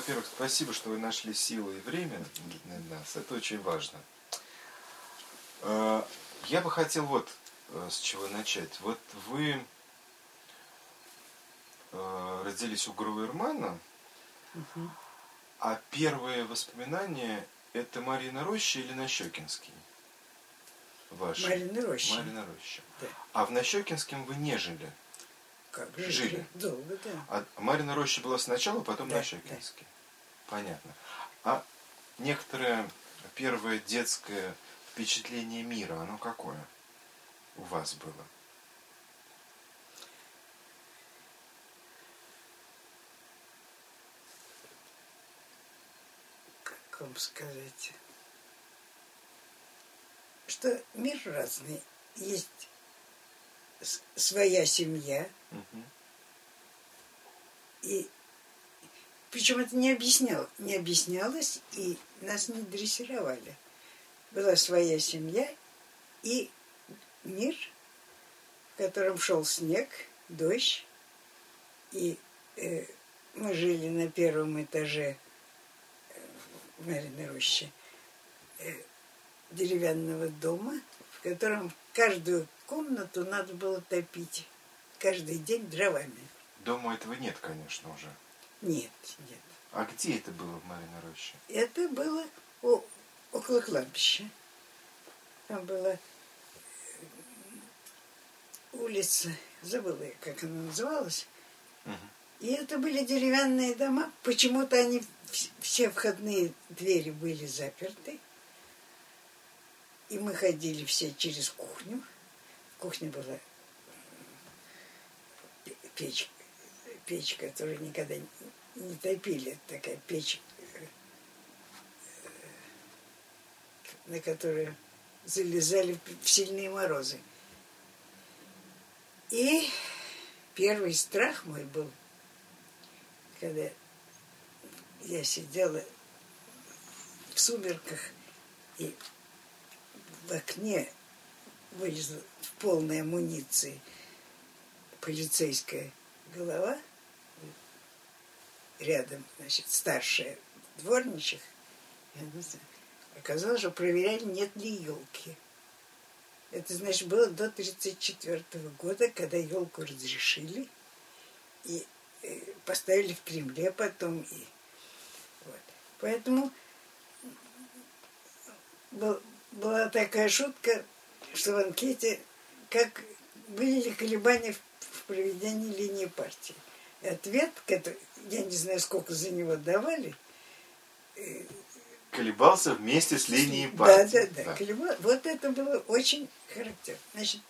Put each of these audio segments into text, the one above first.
во-первых, спасибо, что вы нашли силы и время для нас. Это очень важно. Э, я бы хотел вот э, с чего начать. Вот вы э, родились у Гуру-Ирмана, угу. а первые воспоминания это Марина Роща или Нащекинский? Ваши? Марина Роща. Марина Роща. Да. А в Нащекинском вы не жили? Как жили? жили? Долго, да. А Марина Роща была сначала, потом да, Нащекинский. Да. Понятно. А некоторое первое детское впечатление мира, оно какое у вас было? Как вам сказать? Что мир разный. Есть своя семья. Угу. И причем это не объяснял, не объяснялось, и нас не дрессировали была своя семья и мир, в котором шел снег, дождь. И э, мы жили на первом этаже э, в Мариной роще э, деревянного дома, в котором каждую комнату надо было топить каждый день дровами. Дома этого нет, конечно, уже. Нет, нет. А где это было в Мариной роще? Это было у, около кладбища. Там была э, улица, забыла, как она называлась. Угу. И это были деревянные дома. Почему-то они все входные двери были заперты. И мы ходили все через кухню. В кухне была печь, печь, которую никогда не топили. Такая печь на которую залезали в сильные морозы. И первый страх мой был, когда я сидела в сумерках и в окне вылезла в полной амуниции полицейская голова, рядом, значит, старшая дворничих, Оказалось, что проверяли, нет ли елки. Это, значит, было до 1934 года, когда елку разрешили и э, поставили в Кремле потом. И, вот. Поэтому был, была такая шутка, что в анкете, как были ли колебания в, проведении линии партии. И ответ, который, я не знаю, сколько за него давали, э, колебался вместе с линией партии. Да, да, да. да. Колебал. Вот это было очень характерно. Значит,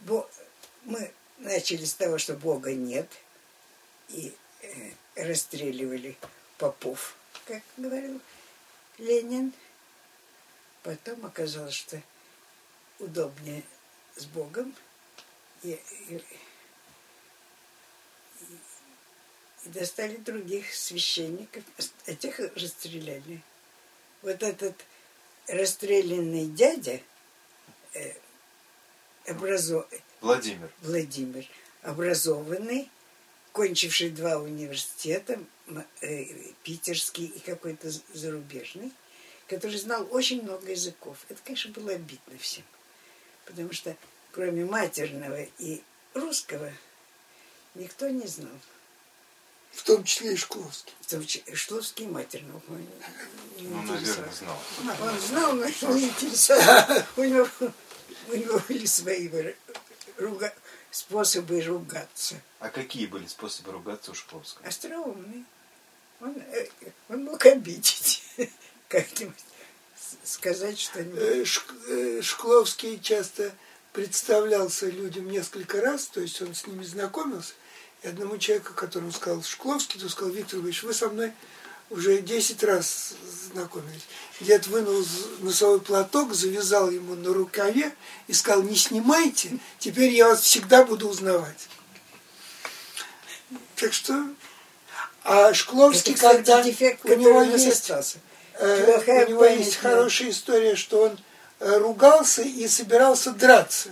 Бо... мы начали с того, что Бога нет, и э, расстреливали попов, как говорил Ленин. Потом оказалось, что удобнее с Богом. И, и, и достали других священников, этих расстреляли. Вот этот расстрелянный дядя э, образов... Владимир. Владимир, образованный, кончивший два университета, э, питерский и какой-то зарубежный, который знал очень много языков. Это, конечно, было обидно всем, потому что кроме матерного и русского никто не знал. В том числе и Шкловский. В том числе Шкловский матерно. Ну, наверное, знал. Он знал, но не интересовал. У него, у него были свои руга... способы ругаться. А какие были способы ругаться у Шкловского? Остроумные. Он, э, он мог обидеть как-нибудь сказать что-нибудь. Э, э, Шкловский часто представлялся людям несколько раз, то есть он с ними знакомился, и одному человеку, которому сказал Шкловский, то сказал, Виктор Ильич, вы со мной уже 10 раз знакомились. Дед вынул носовой платок, завязал ему на рукаве и сказал, не снимайте, теперь я вас всегда буду узнавать. Так что... А Шкловский, Это, когда дефект, у него есть, э, у него есть хорошая история, что он э, ругался и собирался драться.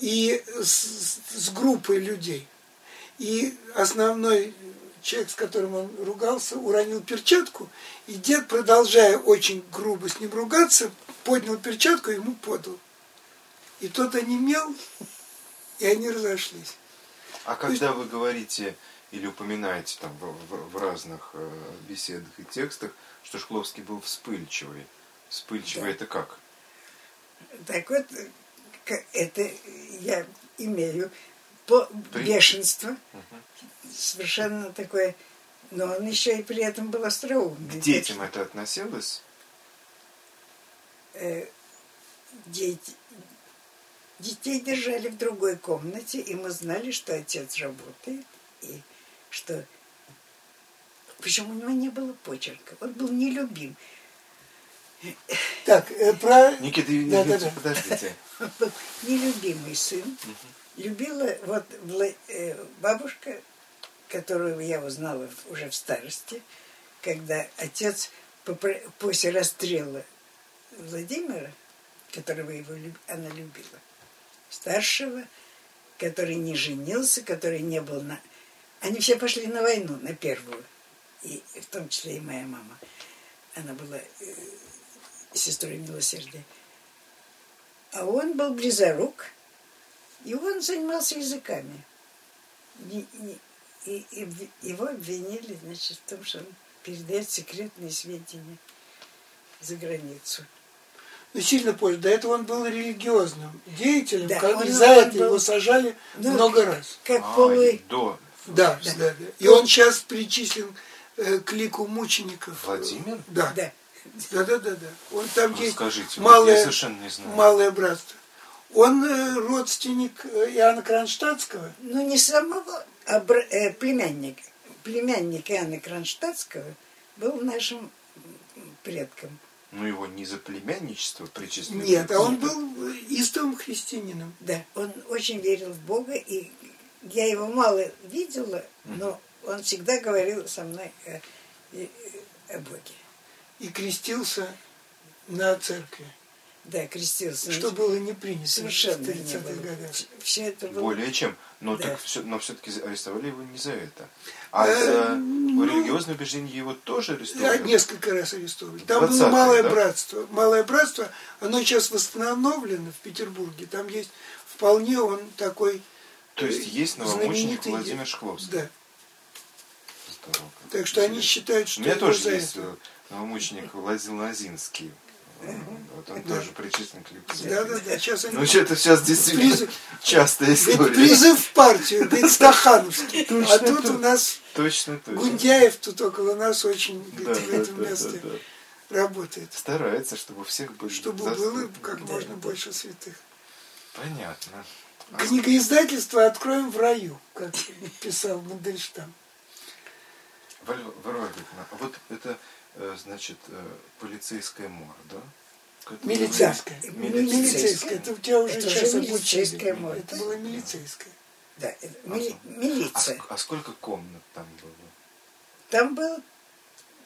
И с, с группой людей. И основной человек, с которым он ругался, уронил перчатку, и дед, продолжая очень грубо с ним ругаться, поднял перчатку и ему подал. И тот онемел, и они разошлись. А когда вы говорите или упоминаете там в, в- в разных э, беседах и текстах, что Шкловский был вспыльчивый. Вспыльчивый Да. это как? Так вот, это я имею по При- бешенство, совершенно такое, но он еще и при этом был остроумный. К детям это относилось? Э, дети, детей держали в другой комнате, и мы знали, что отец работает, и что... Причем у него не было почерка, он был нелюбим. Так, э, про... Никита, Да, да, да. подождите. Он был нелюбимый сын. Любила вот э, бабушка, которую я узнала уже в старости, когда отец после расстрела Владимира, которого его, она любила, старшего, который не женился, который не был на... Они все пошли на войну, на первую, и в том числе и моя мама. Она была э, сестрой милосердия. А он был близорук, и он занимался языками. И, и в- его обвинили, значит, в том, что он передает секретные сведения за границу. Ну, сильно позже. До этого он был религиозным деятелем, Да, как- он- и за он это был- его сажали Ну, много раз. Как А, полый... до. Да, Да. да, да. И он сейчас причислен к лику мучеников. Владимир? Да. Да. Да, да, да, да. Он там есть Расскажите, вот я малое, совершенно не знаю. малое братство. Он э, родственник э, Иоанна Кронштадтского. Ну, не самого, а бр- э, племянника. Племянник Иоанна Кронштадтского был нашим предком. Ну его не за племянничество причислили. Нет, а он был э, истовым христианином. Да, он очень верил в Бога, и я его мало видела, но он всегда говорил со мной о, и- о Боге. И крестился на церкви, Да, крестился. что было не принято Совершенно в не 30-х было. годах. Все это было... Более чем. Но, Да. так все, но все-таки арестовали его не за это. А Э, за ну, религиозное убеждение его тоже Да, арестовали? несколько раз арестовали. Там было 20-е, малое да? братство. Малое братство, оно сейчас восстановлено в Петербурге. Там есть вполне он такой То есть э, есть новомученик знаменитый- Владимир Шкловский? Да. Здорово. Так что они считают, У что меня его тоже есть это. э, новомученик Владимир Лазинский. Вот он Да. тоже причислен к лику. Да, да, да. Сейчас они Ну, что-то сейчас действительно Призыв- частая история. призыв в партию, говорит, Стахановский. Точно, А тут у нас Точно, точно. Гундяев тут около нас очень Да, в этом да, месте да, да. работает. Старается, чтобы у всех были Чтобы было как Да, можно да. больше святых. Понятно. Книгоиздательство «Откроем в раю», как писал Мандельштам. Варвара Викторовна, а вот это, э, значит, э, полицейская мора, да? Которую- Милицейская. Да. Милицейская. Милицейская. Это у тебя уже Это сейчас милицейская мора. Это была милицейская. Да, это А мили- что? А, милиция. ск- а сколько комнат там было? Там было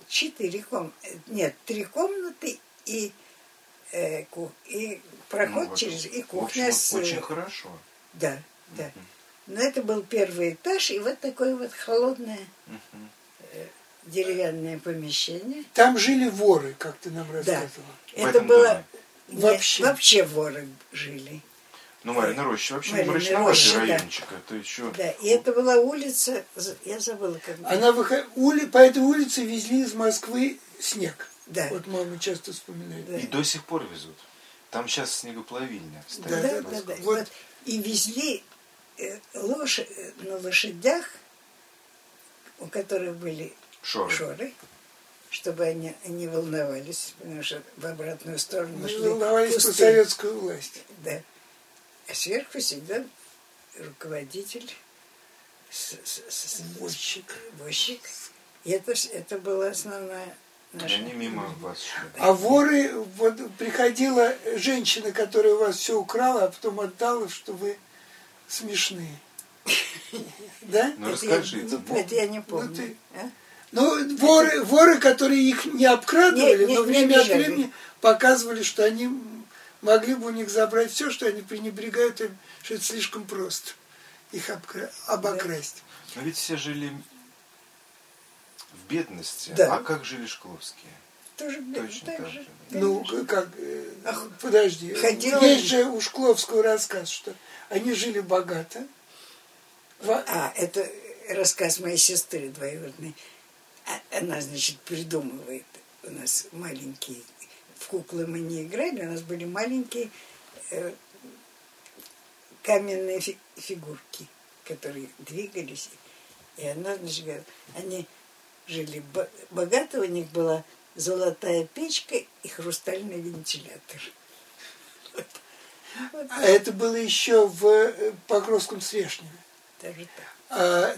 четыре комнаты. Нет, три комнаты и, э, ку- и проход Ну, вот, через... И в кухня общем, с... э, Очень хорошо. Да, да. Но это был первый этаж, и вот такое вот холодное Мгм. Деревянное помещение. Там жили воры, как ты нам Да. рассказывала. В это было... доме? Вообще. вообще воры жили. Ну, Марина Роща вообще Марина мрачноватый Роща, да. райончик. Это еще... Да, и это была улица, я забыла, как... Она выход... ули... По этой улице везли из Москвы снег. Да. Вот мама часто вспоминает. Да. И до сих пор везут. Там сейчас снегоплавильня стоит. Да, Да, да, да, да. Вот. Вот. И везли э, лошадь э, на лошадях, у которых были Шоры. шоры, чтобы они не волновались, потому что в обратную сторону Мы шли волновались по пустые. советскую власть. Да. А сверху сидел руководитель, с, с- с- с- Возчик. возчик. И это, это была основная наша... они мимо вас шли. А воры, вот приходила женщина, которая у вас все украла, а потом отдала, что вы смешные. Да? Ну, Это я- расскажите. ну, Это я не Ну, помню. Ну, воры, воры, которые их не обкрадывали, Не, не- но время от времени показывали, что они могли бы у них забрать все, что они пренебрегают им, что это слишком просто их обкра- обокрасть. Но ведь все жили в бедности. Да. А как жили Шкловские? Тоже Точно так так же. же. Ну, как, э, Ах, подожди. ходила- Есть же у Шкловского рассказ, что они жили богато. А, это рассказ моей сестры двоюродной. А- Она, значит, придумывает. У нас маленькие... В куклы мы не играли, у нас были маленькие э, каменные фи- фигурки, которые двигались. И она, значит, говорит, они жили бо- богато, у них была золотая печка и хрустальный вентилятор. Вот. Вот А это было еще в э, Покровском Стрешневе. даже так. А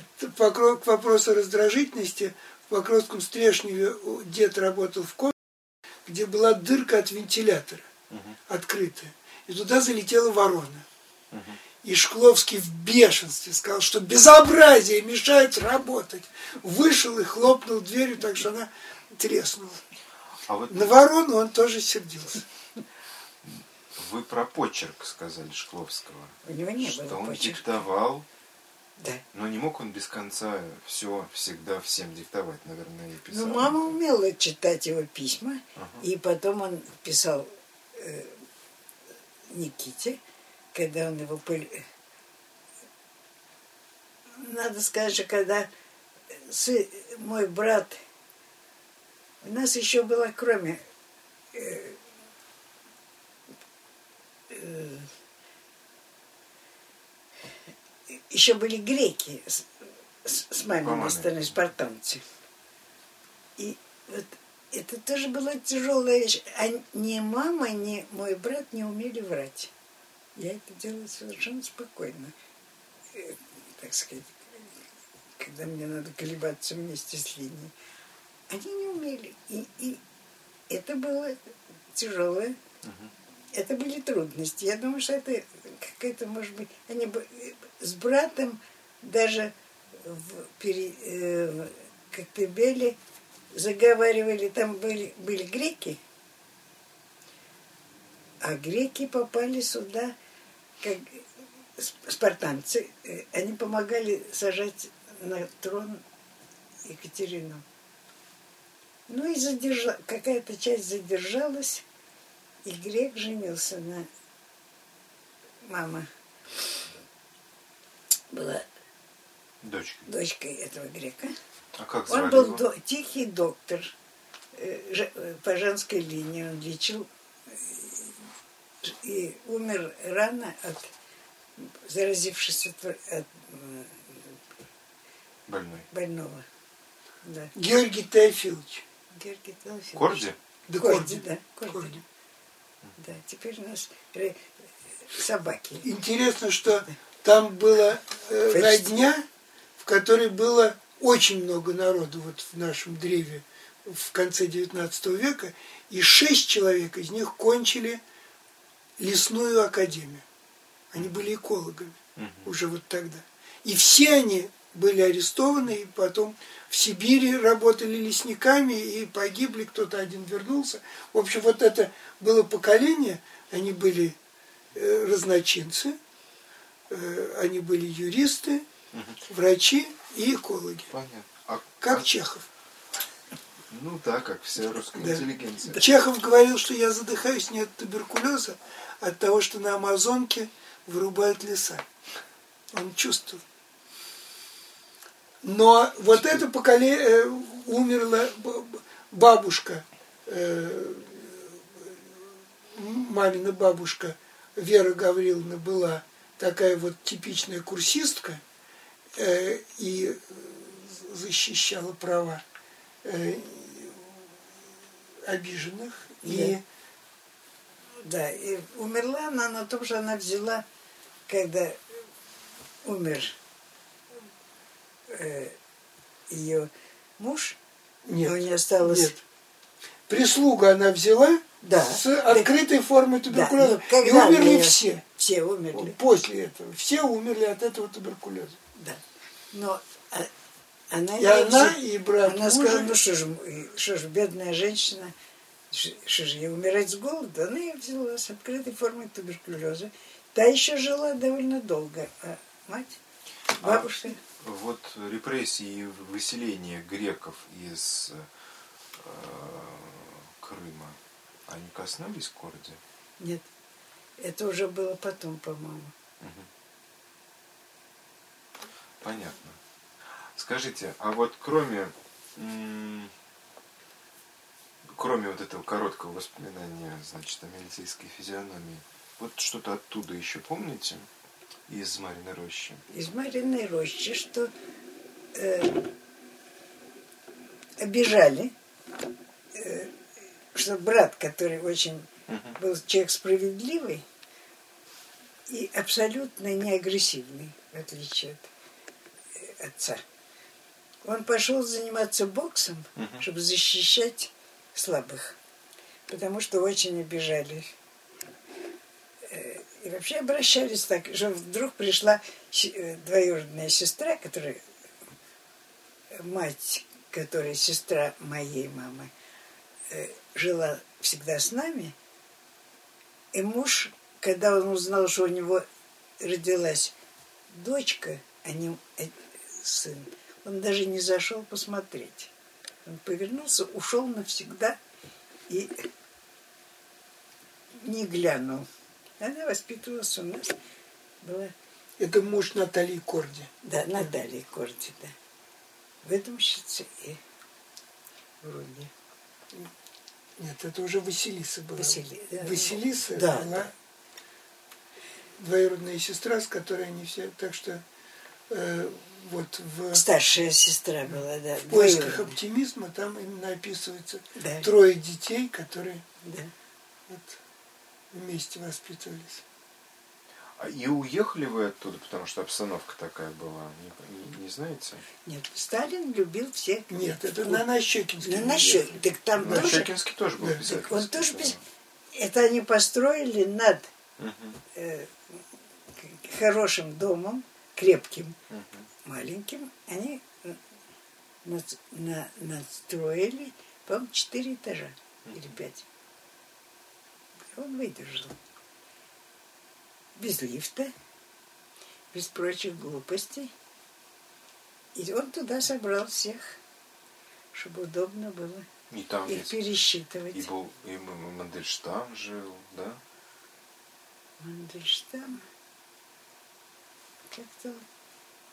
к вопросу раздражительности, в Покровском Стрешневе дед работал в комнате, где была дырка от вентилятора, Мгм. открытая. И туда залетела ворона. Мгм. И Шкловский в бешенстве сказал, что безобразие мешает работать. Вышел и хлопнул дверью, так что она треснула. А вот На ворону он тоже сердился. вы про почерк сказали Шкловского. У него не что было он почерка. диктовал, Да. но не мог он без конца все всегда всем диктовать, наверное, и писал. Ну, мама умела читать его письма, Ага. и потом он писал э, Никите, когда он его... пол- Надо сказать, что когда сы- мой брат... У нас еще было, кроме э, э, еще были греки с, с- маминой Мамами. стороны, спартанцы. И вот это тоже была тяжелая вещь. А ни мама, ни мой брат не умели врать. Я это делала совершенно спокойно. Э, Так сказать, когда мне надо колебаться вместе с линией. Они не умели. И, и это было тяжелое. Мгм. Это были трудности. Я думаю, что это какая-то, может быть, они бы э, с братом даже в, пере, э, Коктебеле заговаривали, там были, были греки, а греки попали сюда, как сп- спартанцы, э, они помогали сажать на трон Екатерину. Ну и задержа... какая-то часть задержалась, и грек женился на мама была Дочка. дочкой этого грека. А как звали Он был его? до- тихий доктор э, э, по женской линии. Он лечил э, и умер рано от заразившись от, от Больной. больного. Да. Георгий Теофилович. Георгий Теофилович. Корди? Да Корди, Корди. да. Корди. Корди. Да, теперь у нас собаки. Интересно, что там была э, родня, в которой было очень много народу вот в нашем древе в конце XIX века, и шесть человек из них кончили лесную академию. Они были экологами Мгм. уже вот тогда. И все они были арестованы, и потом в Сибири работали лесниками, и погибли, кто-то один вернулся. В общем, вот это было поколение, они были э, разночинцы, э, они были юристы, врачи и экологи, Понятно. А, как а- Чехов. Ну да, как вся русская Да. интеллигенция. Чехов говорил, что я задыхаюсь не от туберкулеза, а от того, что на Амазонке вырубают леса. Он чувствовал. Но вот это поколение умерла б- б- бабушка, э, мамина бабушка Вера Гавриловна была такая вот типичная курсистка э, и защищала права э, обиженных. И Да, и умерла она на том, что она взяла, когда умер э, ее муж, нет, у нее осталось... нет. Прислугу она взяла Да. с открытой формой туберкулеза. когда и умерли мне- все. Все умерли. После этого. Все умерли от этого туберкулеза. Да. Но а, она, И она, и брат она мужа. сказала, ну что же, м- что же, бедная женщина, что же, ей умирать с голоду? Она ее взяла с открытой формой туберкулеза. Та еще жила довольно долго, а мать, бабушка... вот репрессии и выселение греков из э, Крыма, они коснулись Корди? Нет. Это уже было потом, по-моему. Угу. Понятно. Скажите, а вот кроме кроме вот этого короткого воспоминания, значит, о милицейской физиономии, вот что-то оттуда еще помните? Из Мариной рощи? Из Мариной рощи, что э, обижали, э, что брат, который очень uh-huh. был человек справедливый и абсолютно не агрессивный, в отличие от э, отца. Он пошел заниматься боксом, uh-huh. чтобы защищать слабых, потому что очень обижали. Э, вообще обращались так, что вдруг пришла э, двоюродная сестра, которая мать, которая сестра моей мамы, э, жила всегда с нами. И муж, когда он узнал, что у него родилась дочка, а не сын, он даже не зашел посмотреть. Он повернулся, ушел навсегда и не глянул. Она воспитывалась у нас. Была... Это муж Натальи Корди. Да, Натальи Корди, да. В этом щице и вроде. Нет, это уже Василиса была. Васили... Василиса да, была да. двоюродная сестра, с которой они все... Так что э, вот в... Старшая сестра была, да. В поисках Двоюродная. оптимизма там именно описывается да. трое детей, которые да. вот, вместе воспитывались. А и уехали вы оттуда, потому что обстановка такая была, не, не, не знаете? Нет, Сталин любил всех. Нет, это на Нащекинске. На Нащекинске. Так там на тоже... Нащекинске тоже был да. Он тоже без... Это они построили над угу. э, хорошим домом, крепким. Угу маленьким, они над, на, надстроили, по-моему, четыре этажа или пять. Он выдержал. Без лифта, без прочих глупостей. И он туда собрал всех, чтобы удобно было и там их пересчитывать. И, был, и Мандельштам жил, да? Мандельштам как-то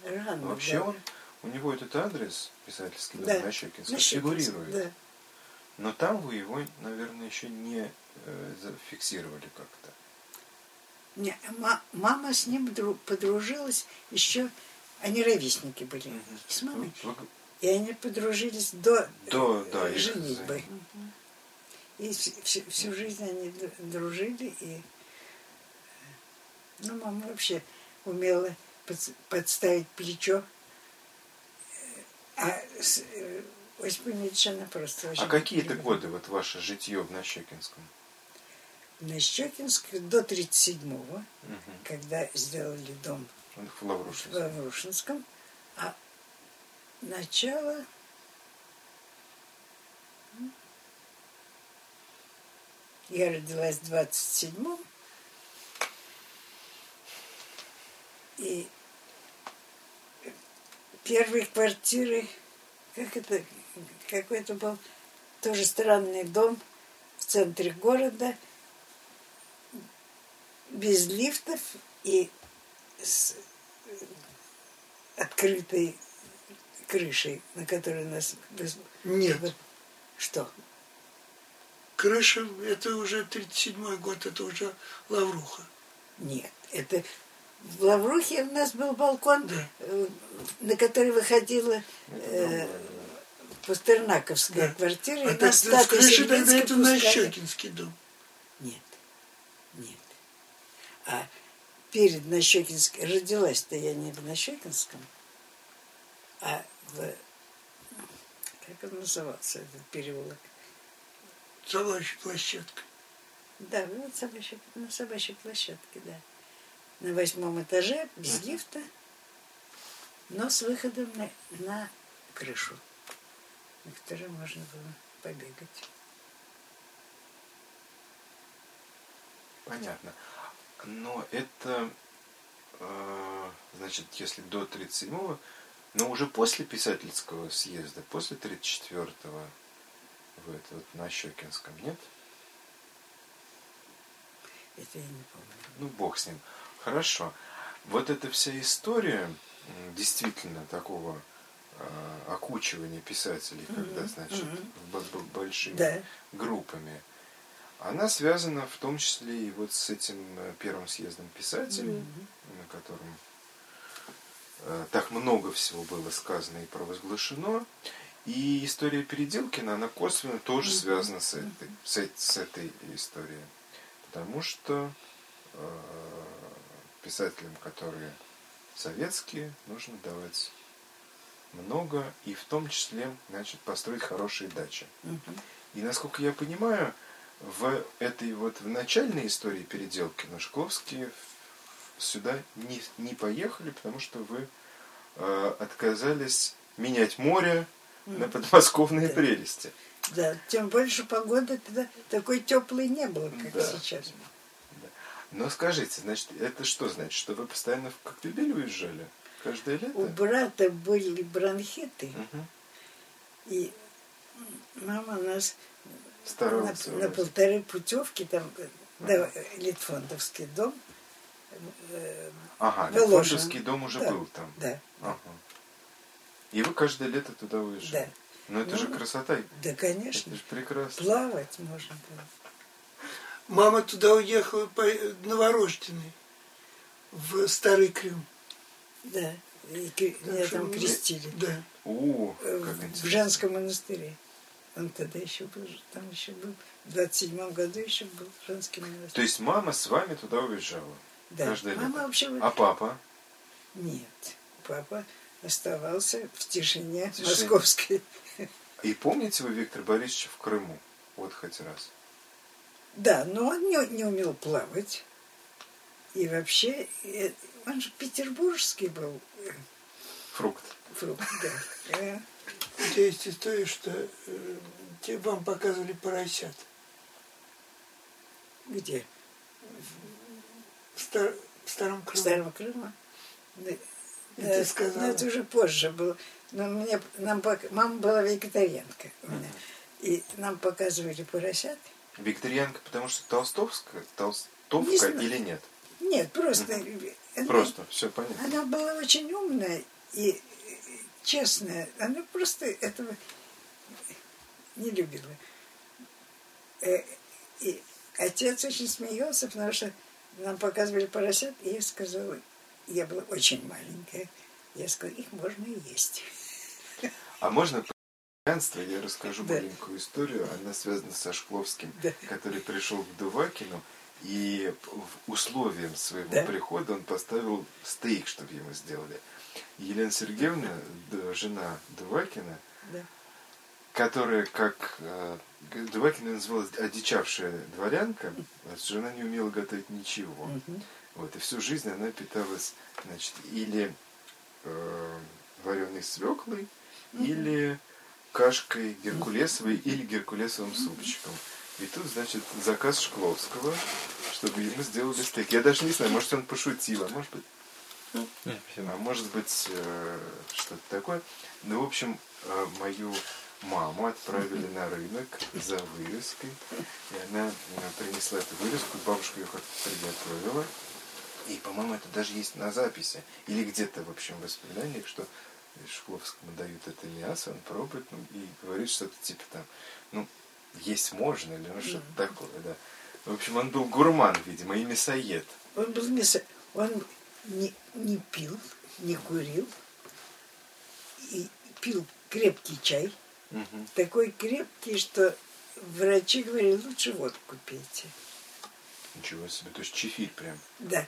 Рано, Вообще да. он, у него этот адрес писательский да. на Щекинском на фигурирует. Да. Но там вы его, наверное, еще не э, зафиксировали как-то. Не, мама с ним подружилась еще, они ровесники были угу. с мамой. Вы... И они подружились до, до да, женитьбы. Угу. И всю, всю жизнь они дружили. И, ну, мама вообще умела подставить плечо. А Ильич, она просто очень... А какие это годы, вот ваше житье в Нащекинском? В Нащекинске до 37-го, угу. когда сделали дом в Лаврушинском. в Лаврушинском. А начало... Я родилась в 27-м, и первой квартиры, как это, какой-то был тоже странный дом в центре города, без лифтов и с открытой крышей, на которой нас... Нет. Что? Крыша, это уже 37-й год, это уже Лавруха. Нет, это в Лаврухе у нас был балкон, да. Э, на который выходила э, Пастернаковская да. квартира. А и так, с крыши тогда это Нащекинский дом. Нет, нет. А перед Нащекинским, родилась-то я не в Нащекинском, а в, как он назывался, этот переулок? Собачья площадка. Да, вот собачья, на собачьей площадке, да на восьмом этаже, без лифта, но с выходом на, на крышу, на которой можно было побегать. Понятно. Но это, э, значит, если до 37-го, Но уже после писательского съезда, после 34-го, в это, вот на Щекинском, нет? Это я не помню. Ну, бог с ним. Хорошо. Вот эта вся история действительно такого э, окучивания писателей, когда, значит, б- большими Да. группами, она связана в том числе и вот с этим э, первым съездом писателей, на котором э, так много всего было сказано и провозглашено. И история Переделкина, она косвенно тоже связана с этой, с, э- с этой историей. Потому что э, писателям, которые советские, нужно давать много, и в том числе, значит, построить хорошие дачи. И насколько я понимаю, в этой вот в начальной истории Переделкина Шкловские сюда не, не поехали, потому что вы э, отказались менять море на подмосковные Да. прелести. Да, тем больше погода тогда такой теплой не было, как Да. сейчас. Но скажите, значит, это что значит, что вы постоянно в Коктебель уезжали? Каждое лето? У брата были бронхиты, Мгм. и мама нас на, на полторы путевки, там, э, да, Литфондовский дом, э, Ага, Воложен. Лефортовский дом уже Да. был там. да, Ага. И вы каждое лето туда уезжали? да, Но это же Ну, красота. да, Это конечно, же прекрасно. плавать можно было. Мама туда уехала по новорожденной, в Старый Крым. Да, и Так меня что там крестили. Да. О, Э, как в женском монастыре. Он тогда еще был, там еще был, в 27 году еще был женский монастырь. То есть мама с вами туда уезжала? да. каждое Мама лето? вообще... А папа? Нет, папа оставался в тишине, Тишине. московской. И помните вы Виктора Борисовича в Крыму? Вот хоть раз. Да, но он не, не умел плавать. И вообще, э, он же петербургский был Фрукт. фрукт, да. Э, У тебя есть история, что э, те вам показывали поросят. Где? В, Стар- в Старом В Крыму. Старом Крыму. Да, И ты сказала. но это уже позже было. Но мне, нам, пок- мама была вегетарианка у меня. И нам показывали поросят. Викторианка, потому что толстовская, толстовка Не или нет? Нет, просто... она- Просто, все понятно. Она была очень умная и э, честная. Она просто этого не любила. Э, И отец очень смеялся, потому что нам показывали поросят, и я сказала, я была очень маленькая, я сказала, их можно и есть. А можно про пьянство я расскажу Да. маленькую историю. Она связана со Шкловским, Да. который пришел к Дувакину. И условием своего Да. прихода он поставил стейк, чтобы ему сделали. Елена Сергеевна, жена Дувакина, Да. которая, как э, Дувакина называлась одичавшая дворянка, а жена не умела готовить ничего. Мгм. Вот, и всю жизнь она питалась, значит, или э, вареной свеклой, или кашкой геркулесовой, или геркулесовым супчиком. И тут, значит, заказ Шкловского, чтобы ему сделали стейк. Я даже не знаю, может, он пошутил, а может быть, а может быть, э, что-то такое. Ну, в общем, э, мою маму отправили на рынок за вырезкой. И она э, принесла эту вырезку, бабушка ее как-то приготовила. И, по-моему, это даже есть на записи. Или где-то, в общем, в воспоминаниях, что Шкловскому дают это мясо, он пробует ну, и говорит что-то типа там, ну, есть можно, или ну, что-то такое, да. В общем, он был гурман, видимо, и мясоед. Он был мясо... Он не, не пил, не курил, и пил крепкий чай. Мгм. Такой крепкий, что врачи говорили, лучше водку пейте. Ничего себе, то есть чефирь прям. Да.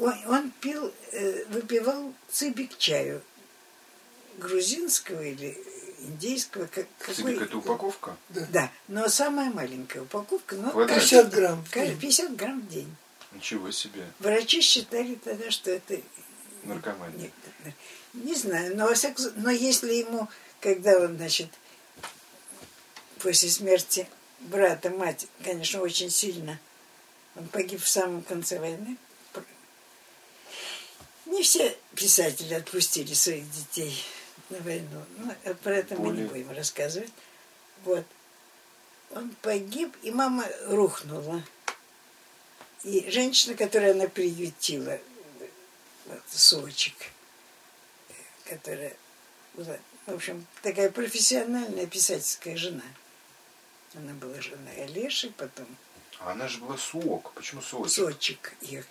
Он, он пил, э, выпивал цибик чаю. Грузинского или индейского. Как, какой... Это упаковка? Да, но самая маленькая упаковка. Но Квадрат. каждый- 50 грамм. в каждый- день. 50 грамм в день. Ничего себе. Врачи считали тогда, что это... Наркомания. Не, не знаю, но, во всяком случае, но если ему, когда он, значит, после смерти брата, мать, конечно, очень сильно, он погиб в самом конце войны, не все писатели отпустили своих детей на войну. Ну, а про это мы не Более- будем рассказывать. Вот. Он погиб, и мама рухнула. И женщина, которую она приютила, вот, Сочек, которая была, в общем, такая профессиональная писательская жена. Она была женой Олеши, потом А она же была Суок. Почему? Сочек. их,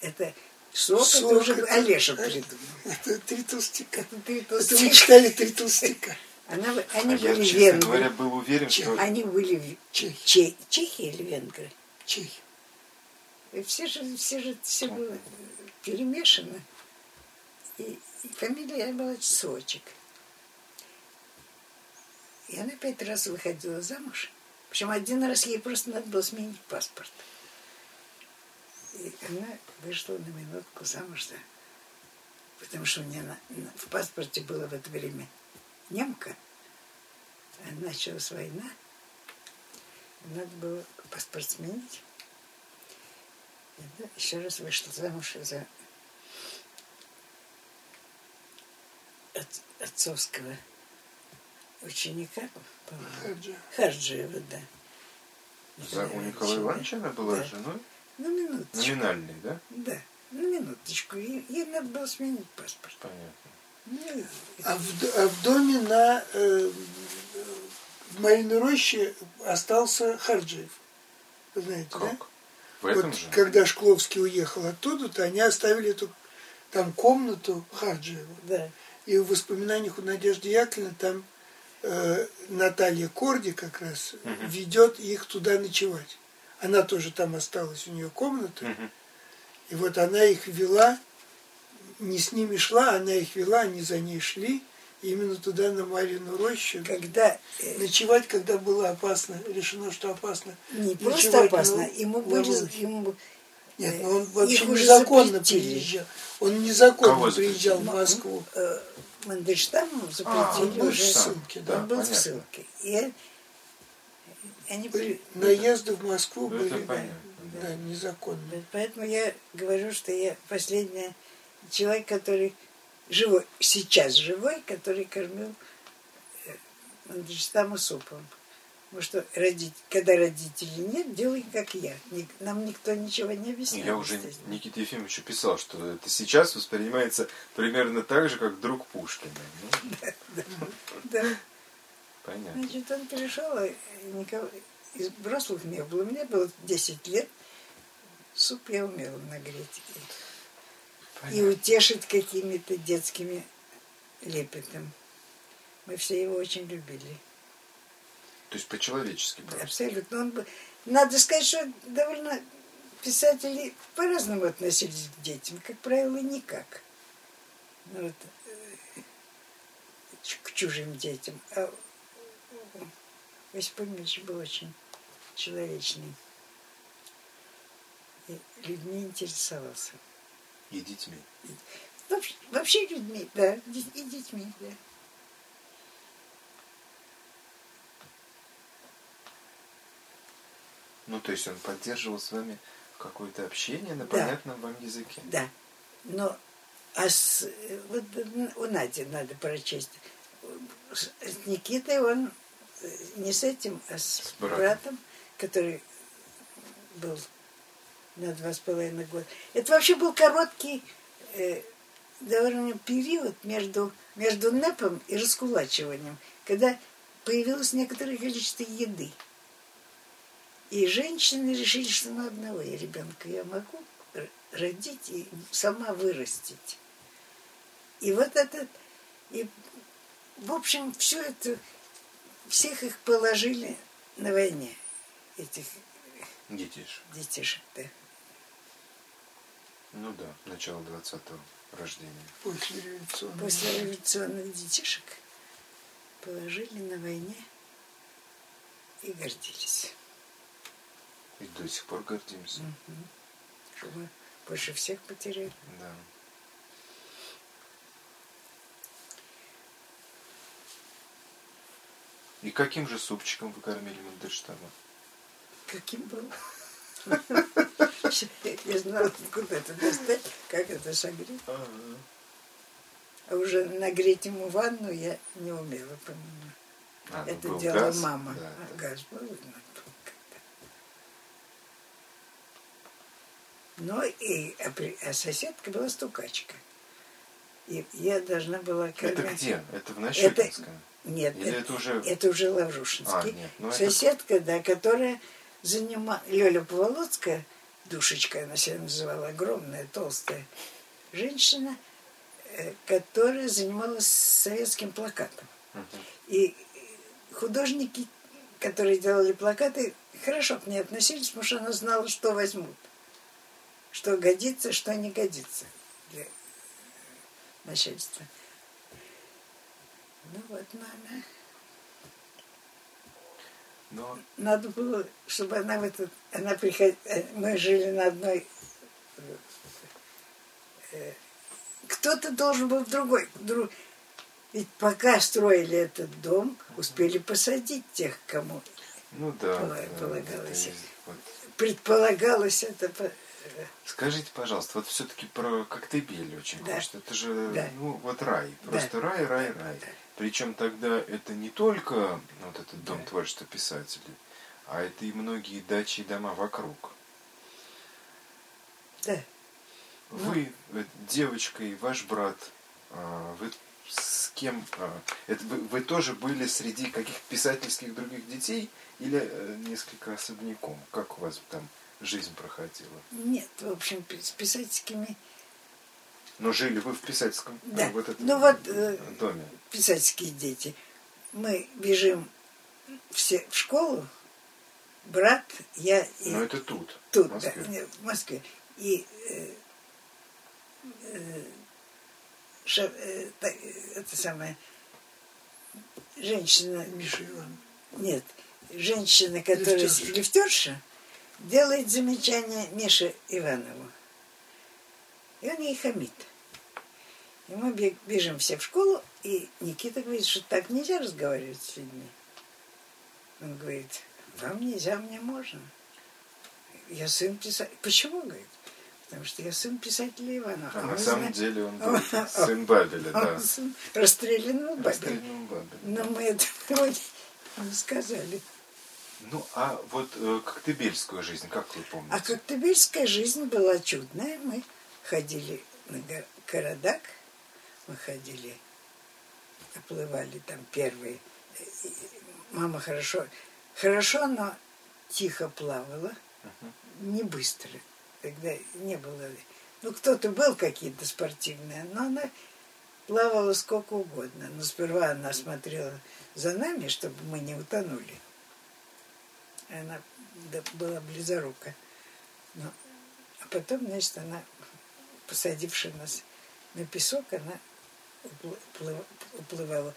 Это Сок, Сок это уже это- Олеша придумал. Это три толстяка. Это ты Это мы читали три толстяка. Она, А они я, были честно венгры. говоря, был уверен, что... Они были в- Чехи. Че- чехи или венгры. Чехи. И все же, все же, все было перемешано. И, и фамилия была Сочек. И она пять раз выходила замуж. Причем один раз ей просто надо было сменить паспорт. И она вышла на минутку замуж, да. Потому что у нее на- на- в паспорте было в это время немка. А началась война. Надо было паспорт сменить. И она еще раз вышла замуж за от- отцовского ученика, по-моему. Харджиева, да. За, у Николая Ивановича она была Да. женой? Ну, минуточку. Номинальной, да? Да, ну, минуточку. Ей, надо было сменить паспорт. Понятно. А в, а в доме на э, в Мариной роще остался Харджиев. Вы знаете, да? Как? В этом вот же? когда Шкловский уехал оттуда, то они оставили эту там комнату Харджиева. да. И в воспоминаниях у Надежды Яковлевны там э, Наталья Корди как раз Мгм. ведет их туда ночевать. Она тоже там осталась, у нее комната. И вот она их вела, не с ними шла, она их вела, они за ней шли, именно туда, на Марину рощу. Когда э, Ночевать, когда было опасно, решено, что опасно. не просто ночевать опасно, на- ему были, улице. ему Нет, э, ну он их вообще незаконно запретили. приезжал. Он незаконно Кого приезжал в запретили? Москву. э, Мандельштаму А, запретили был уже. в ссылке, да, он был понятно. в ссылке. И они Были- при- Наезды в Москву Ну, были да, да. да, незаконно. Да, Поэтому я говорю, что я последний человек, который живой, сейчас живой, который кормил э, Мандельштама супом. Потому что родить, когда родителей нет, делай как я. Нам никто ничего не объяснял. Я уже. Никите Ефимовичу писал, что это сейчас воспринимается примерно так же, как друг Пушкина. Ну, Да. Понятно. Значит, он пришел, а никого из взрослых не было. Мне было 10 лет. Суп я умела нагреть. И Понятно. утешить какими-то детскими лепетом. Мы все его очень любили. То есть по-человечески просто. Абсолютно. Он бы... Надо сказать, что довольно писатели по-разному относились к детям. Как правило, никак. Ну, вот, э, к чужим детям. А Осип Ильич был очень человечный. И людьми интересовался. И детьми. Вообще, вообще людьми, да, и детьми, да. Ну, то есть он поддерживал с вами какое-то общение на Да. понятном вам языке. Да. Но а с, вот у Нади надо прочесть. С Никитой он не с этим, а с, С братом. братом. который был на два с половиной года. Это вообще был короткий э, довольно период между, между НЭПом и раскулачиванием, когда появилось некоторое количество еды. И женщины решили, что на одного я ребенка я могу родить и сама вырастить. И вот этот, и, в общем, все это, всех их положили на войне, этих Детишек. детишек. Да. Ну да, начало 20-го рождения. После революционного. После революционных детишек положили на войне и гордились. И до сих пор гордимся. Мгм. Что мы больше всех потеряли. Да. И каким же супчиком вы кормили Мандельштама? Каким был? Я знала, куда это достать, как это согреть. А уже нагреть ему ванну я не умела, по-моему. А, ну, это был делала газ, мама. да, А да. газ был. как-то. Ну и а, а соседка была стукачка. И я должна была Это кормить. где? Это в Нащекинском? Нет, Или это, это уже... это уже Лаврушинский. А, нет, ну это- Соседка, да, которая занимала... Лёля Поволоцкая, душечка она себя называла, огромная, толстая женщина, э, которая занималась советским плакатом. Мгм. И художники, которые делали плакаты, хорошо к ней относились, потому что она знала, что возьмут. Что годится, что не годится для начальства. Ну вот, мама. Но Надо было, чтобы она в этот... Она приходила... Мы жили на одной... э, Кто-то должен был в другой... друг- Ведь пока строили этот дом, успели посадить тех, кому Ну да. Пола- да, полагалось. это вот. предполагалось это... Скажите, пожалуйста, вот все-таки про Коктебель очень Да. хочется. Это же, Да. ну, вот рай. Да. Просто рай, рай, рай. Да. Причем тогда это не только вот этот дом Да. творчества писателей, а это и многие дачи и дома вокруг. Да. Вы, э, девочка и ваш брат, а, вы с кем? а, Это вы, вы тоже были среди каких писательских других детей или э, несколько особняком? Как у вас там жизнь проходила? Нет, в общем, с писательскими... Но жили вы в писательском э, Да. вот этом Ну вот, э, доме? писательские дети. Мы бежим все в школу, брат, я и... Но это тут, Тут, в Москве. да, в Москве. И э, э, ша- э, та- э, это самое женщина, Миша Иван. нет, женщина, которая Лифтерша. лифтерша, делает замечание Мише Иванову. И он ей хамит. И мы бежим все в школу, и Никита говорит, что так нельзя разговаривать с людьми. Он говорит, вам нельзя, мне можно. Я сын писателя. Почему, говорит? Потому что я сын писателя Ивана. А мы на самом знаем- деле он был сын Бабеля, да. сын расстрелянного Бабеля. Расстрелянного Бабеля. Но мы этого не сказали. Ну, а вот э, коктебельскую жизнь, как вы помните? А коктебельская жизнь была чудная. Мы ходили на го- мы ходили, оплывали там первые. Мама хорошо, хорошо, но тихо плавала, не быстро. Тогда не было... Ну, кто-то был какие-то спортивные, но она плавала сколько угодно. Но сперва она смотрела за нами, чтобы мы не утонули. Она была близорука. Но, а потом, значит, она, посадивши нас на песок, она упл- плыв- уплывала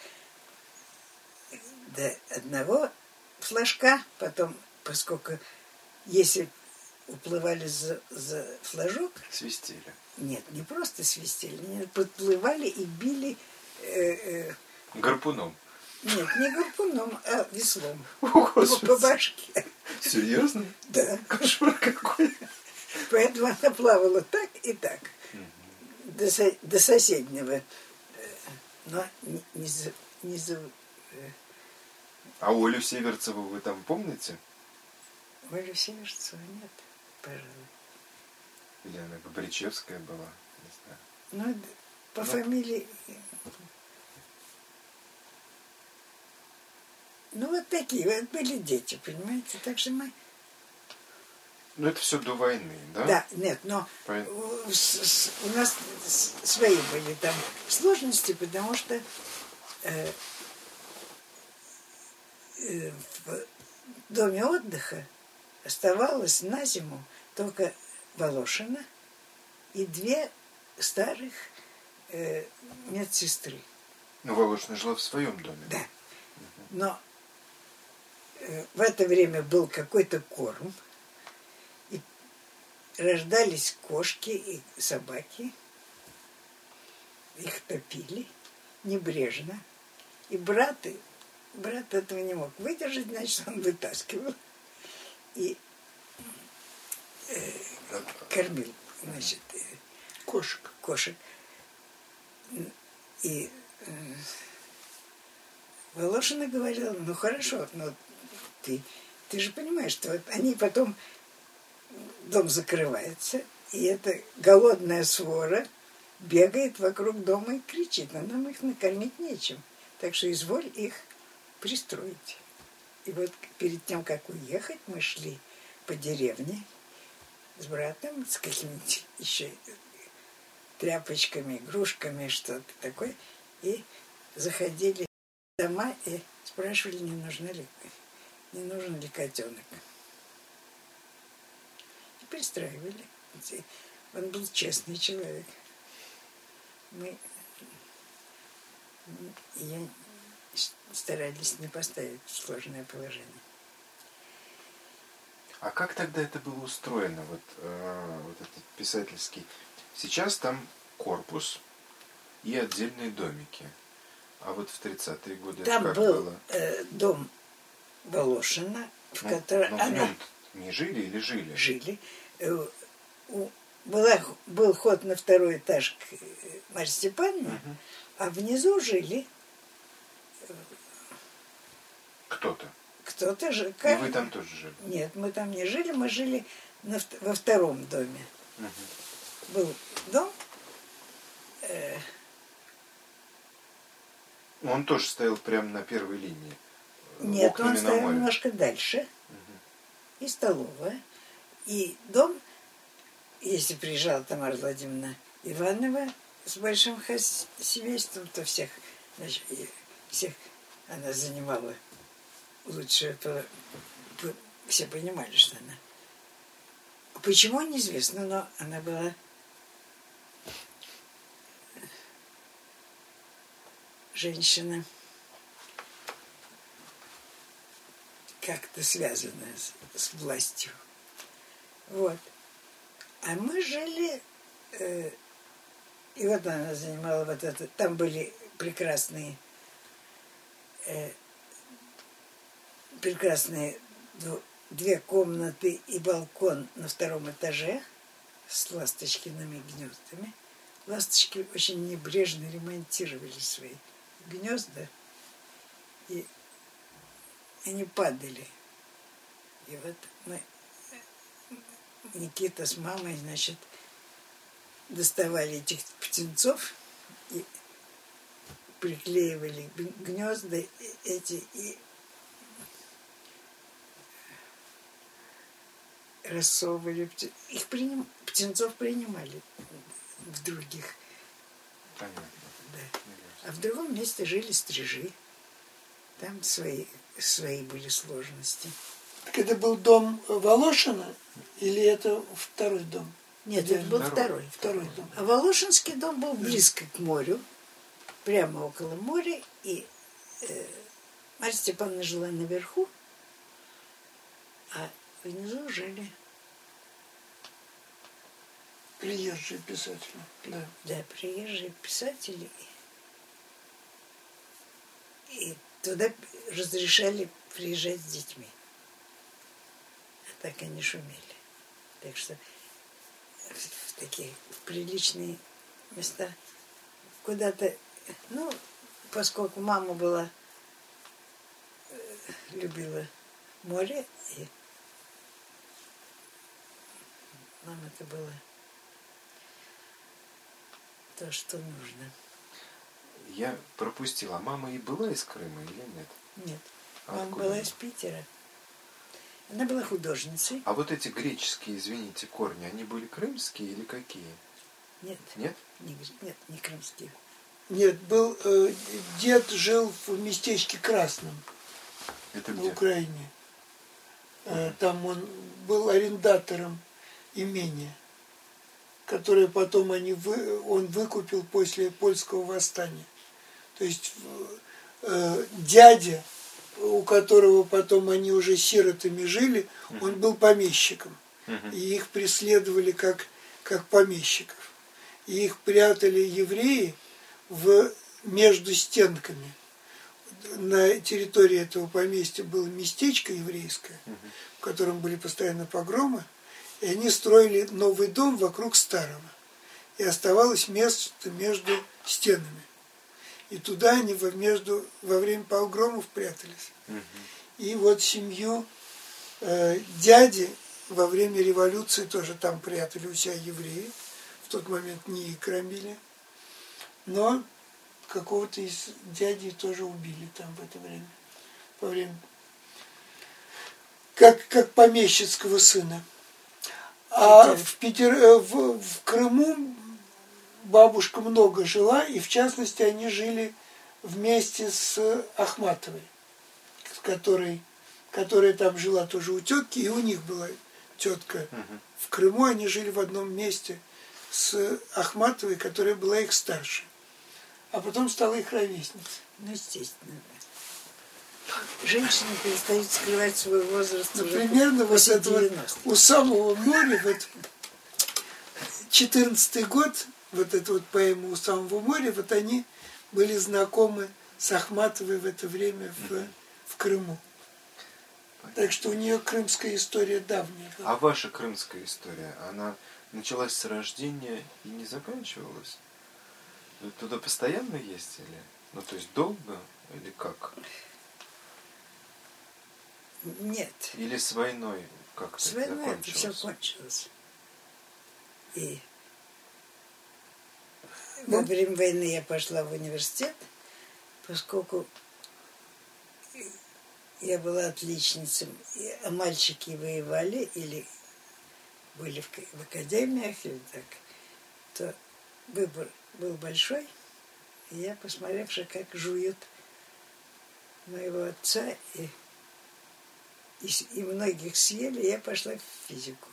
до одного флажка, потом, поскольку если уплывали за, за флажок, Свистели. нет, не просто свистели, подплывали и били, э, э, Гарпуном. Нет, не гарпуном, а веслом. О, По, Господи. по башке. Серьезно? Да. Кошмар какой. Поэтому она плавала так и так. До, со- до соседнего. Но не, не за- не за- э, А Олю Северцеву вы там помните? Олю Северцева нет, пожалуй. Или она Габричевская была? Не знаю. Ну, по Ну. фамилии... Ну, вот такие вот были дети, понимаете? Так что мы... Ну, это все до войны, да? Да, нет, но у с- у нас свои были там сложности, потому что э, э, в доме отдыха оставалось на зиму только Волошина и две старых э, медсестры. Ну, Волошина жила в своем доме. Да. Но в это время был какой-то корм, и рождались кошки и собаки. Их топили небрежно. И брат, брат этого не мог выдержать, значит, он вытаскивал. И э, кормил, значит, э, Кошек. кошек. И э, Волошина говорила, ну хорошо, но ты, ты же понимаешь, что вот они потом, дом закрывается, и эта голодная свора бегает вокруг дома и кричит, а нам их накормить нечем. Так что изволь их пристроить. И вот перед тем, как уехать, мы шли по деревне с братом, с какими-нибудь еще тряпочками, игрушками, что-то такое. И заходили в дома и спрашивали, не нужна ли, не нужен ли котенок. И пристраивали. Он был честный человек. Мы я старались не поставить в сложное положение. А как тогда это было устроено, вот, э, вот этот писательский? Сейчас там корпус и отдельные домики. А вот в 30-е годы Там это как был было? э, дом Волошина, в Ну, котором но в она не жили или жили? жили. Э, была, был ход на второй этаж к э, Марье Степановне, Мгм. а внизу жили Кто-то. кто-то же. И вы там тоже жили? Нет, мы там не жили, мы жили на во втором доме. Мгм. Был дом, э, Он тоже стоял прямо на первой линии. Нет, он стоял немножко дальше. Мгм. и столовая, и дом, если приезжала Тамара Владимировна Иванова с большим семейством, то всех, значит, всех она занимала лучше, все понимали, что она. Почему, неизвестно, но она была женщина как-то связанная с, с властью. Вот. А мы жили, э, и вот она занимала вот это, там были прекрасные, э, прекрасные дв- две комнаты и балкон на втором этаже с ласточкиными гнездами. Ласточки очень небрежно ремонтировали свои гнезда, и они падали. И вот мы, Никита с мамой, значит, доставали этих птенцов и приклеивали гнезда эти и рассовывали. Их приним, птенцов принимали в других. Понятно. Да. А в другом месте жили стрижи. Там свои, свои были сложности. Так это был дом Волошина или это второй дом? Нет, Где это был Второй. второй. Второй дом. А Волошинский дом был близко к морю, прямо около моря, и э, Марья Степановна жила наверху, а внизу жили, Приезжие писатели. Да. да, приезжие писатели. И туда разрешали приезжать с детьми. Так они шумели. Так что в, такие приличные места куда-то, ну, поскольку мама была, э, любила море, и нам это было то, что нужно. Я пропустила. А мама и была из Крыма или нет? Нет, А мама откуда была она? из Питера. Она была художницей. А вот эти греческие, извините, корни, они были крымские или какие? Нет, Нет? не, нет, не крымские. Нет, был э, дед жил в местечке Красном Это на где? Украине. Э, там он был арендатором имения, которое потом они вы, он выкупил после польского восстания. То есть э, дядя, у которого потом они уже сиротами жили, он был помещиком. Мгм. И их преследовали как, как помещиков. И их прятали евреи в, между стенками. На территории этого поместья было местечко еврейское, в котором были постоянно погромы. И они строили новый дом вокруг старого. И оставалось место между стенами. И туда они во, между, во время погромов прятались. И вот семью э, дяди во время революции тоже там прятали у себя евреи. В тот момент не их громили. Но какого-то из дядей тоже убили там в это время. Во время как, как помещицкого сына. А в, Питер, э, в, в Крыму бабушка много жила, и в частности они жили вместе с Ахматовой, с которой, которая там жила тоже у тетки, и у них была тетка. Угу. В Крыму они жили в одном месте с Ахматовой, которая была их старше. А потом стала их ровесницей. Ну, естественно. Женщины перестают скрывать свой возраст ну, уже примерно вот это вот у самого моря, вот 14 год, вот эту вот поэму у самого моря, вот они были знакомы с Ахматовой в это время в, в Крыму. Так что у нее крымская история давняя. А ваша крымская история, она началась с рождения и не заканчивалась? Туда постоянно ездили? Ну, то есть долго или как? Нет. Или с войной как-то С войной это все кончилось. И во время войны я пошла в университет, поскольку я была отличницей, а мальчики воевали или были в, в академиях или так, то выбор был большой. И я, посмотревши, как жуют моего отца и, и, и многих съели, я пошла в физику.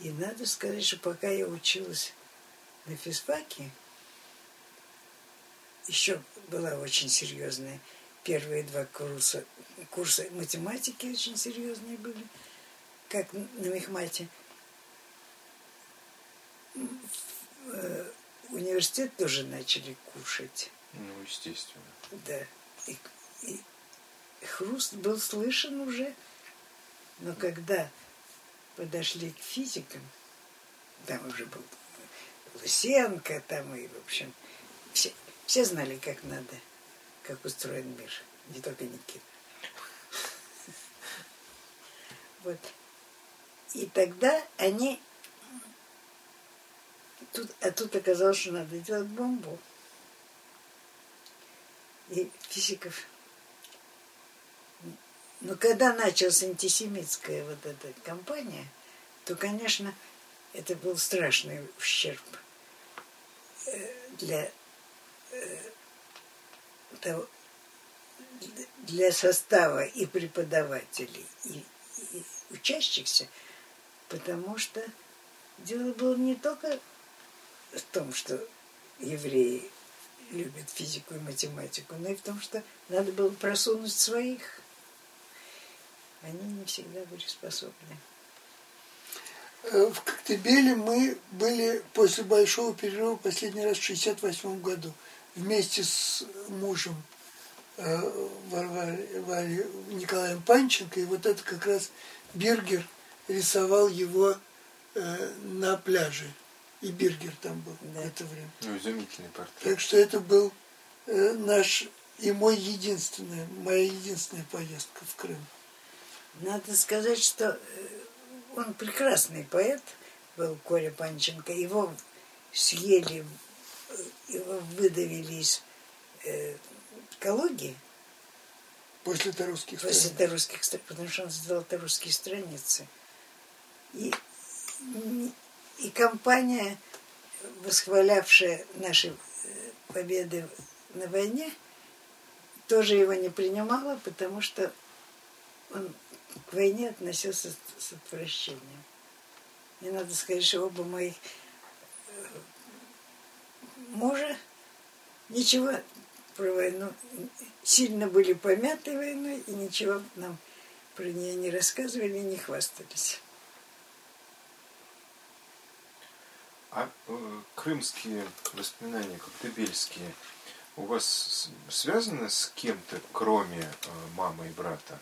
И надо сказать, что пока я училась на физфаке, еще была очень серьезная. Первые два курса, курса математики очень серьезные были, как на мехмате. Э, университет тоже начали кушать. Ну, естественно. Да. И, и хруст был слышен уже. Но когда подошли к физикам, там уже был Лысенко, там и, в общем, все, все знали, как надо, как устроен мир. Не только Никита. Вот. И тогда они тут, а тут оказалось, что надо делать бомбу. И физиков. Но когда началась антисемитская вот эта кампания, то, конечно, это был страшный ущерб э, для э, того, для состава и преподавателей, и, и учащихся, потому что дело было не только в том, что евреи любят физику и математику, но и в том, что надо было просунуть своих. Они не всегда были способны. Э, в Коктебеле мы были после большого перерыва последний раз в 1968 году вместе с мужем э, Николаем Панченко. И вот это как раз Бергер рисовал его э, на пляже и Биргер там был да. в это время. Ну, изумительный портрет. Так что это был наш и мой единственный, моя единственная поездка в Крым. Надо сказать, что э, он прекрасный поэт был, Коля Панченко. Его съели, э, его выдавили из э, Калуги. После тарусских После страниц. тарусских страниц, потому что он сделал тарусские страницы. И и компания, восхвалявшая наши э, победы на войне, тоже его не принимала, потому что он к войне относился с отвращением. Мне надо сказать, что оба моих э, мужа ничего про войну сильно были помяты войной и ничего нам про нее не рассказывали и не хвастались. А э, крымские воспоминания, коктебельские, у вас связаны с кем-то, кроме э, мамы и брата?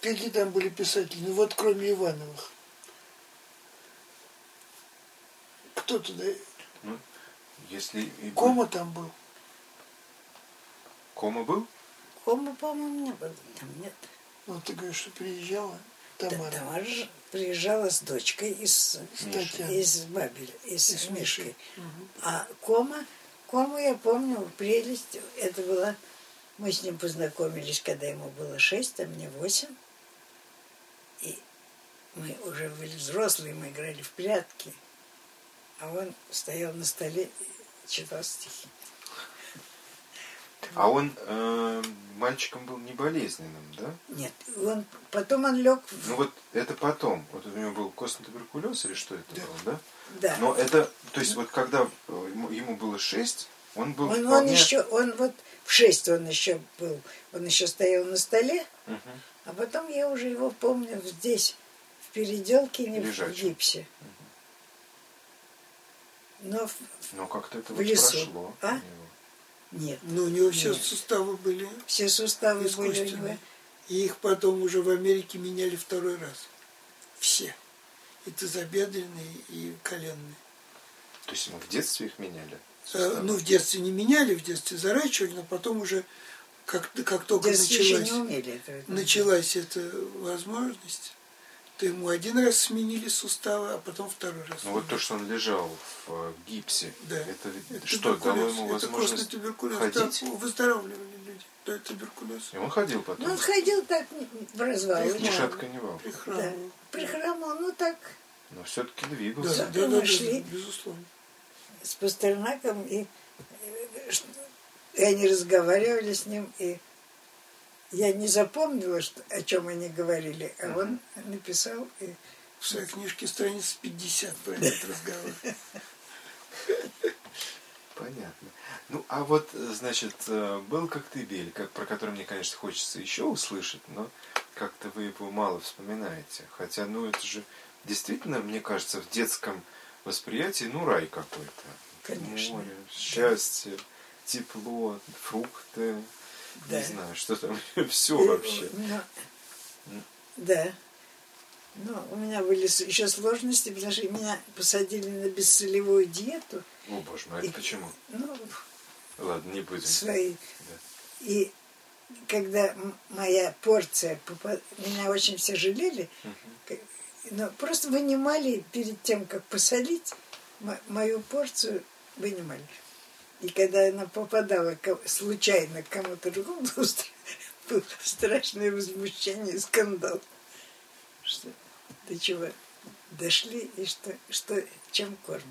Какие там были писатели? Ну вот кроме Ивановых. Кто туда? Ну, если... и Кома там был. Кома был? Кома, по-моему, не было. Там нет. Ну, ты говоришь, что приезжала Да, Тамара. Тамара же приезжала с дочкой из, из Бабеля, из И с Мишкой. Мишей. Мгм. А Кома, Кому я помню, прелесть, это была... Мы с ним познакомились, когда ему было шесть, а мне восемь. И мы уже были взрослые, мы играли в прятки. А он стоял на столе и читал стихи. А он э, мальчиком был не болезненным, да? Нет, он, потом он лег в... Ну вот это потом. Вот у него был костный туберкулез или что это Да. было, да? Да. Но это, то есть вот когда э, ему, было шесть, он был Он, он вполне... еще, он вот в шесть он еще был, он еще стоял на столе, Мгм. А потом я уже его помню здесь, в переделке, не в Лежачий. гипсе. Но в- Но как-то это В вот лесу. прошло. А? у него. нет, Ну, у него все Нет. суставы были все суставы были у него. искусственные. И их потом уже в Америке меняли второй раз. Все. И тазобедренные, и коленные. То есть ему в детстве их меняли? Э, суставы? Ну, в детстве не меняли, в детстве заращивали, но потом уже, как, как только началась, не умели этого. началась эта возможность, то ему один раз сменили суставы, а потом второй раз. Ну вот то, что он лежал в э, гипсе, Да. это, Это что, дало ему это возможность костный туберкулез. ходить? Да, выздоравливали люди. Да, туберкулез. И он ходил потом. Ну, он ходил так в развал. Их Ни мало. шатка, ни вал. Да. Прихрамывал. Ну так, Но все-таки Да, двигался. да, да, мы да, шли. безусловно. с Пастернаком, и, э, и они разговаривали с ним, и я не запомнила, что, о чем они говорили, а он написал, и В своей книжке страниц 50 про этот разговор. Понятно. Ну, а вот, значит, э, был Коктебель, как, про который мне, конечно, хочется еще услышать, но как-то вы его мало вспоминаете. Хотя, ну, это же действительно, мне кажется, в детском восприятии, ну, рай какой-то. Конечно. Море, счастье, тепло, фрукты, Да. не знаю, что там, все и, вообще. ну, да. Но у меня были еще сложности, потому что меня посадили на бессолевую диету. О, боже мой, а это И- почему? Ну, Ладно, не будем. свои. Да. И когда моя порция, попа- меня очень все жалели, К- Но просто вынимали перед тем, как посолить, мо- мою порцию вынимали. И когда она попадала случайно к кому-то другому, было стра- было страшное возмущение и скандал. Что до чего дошли и что, что чем кормят.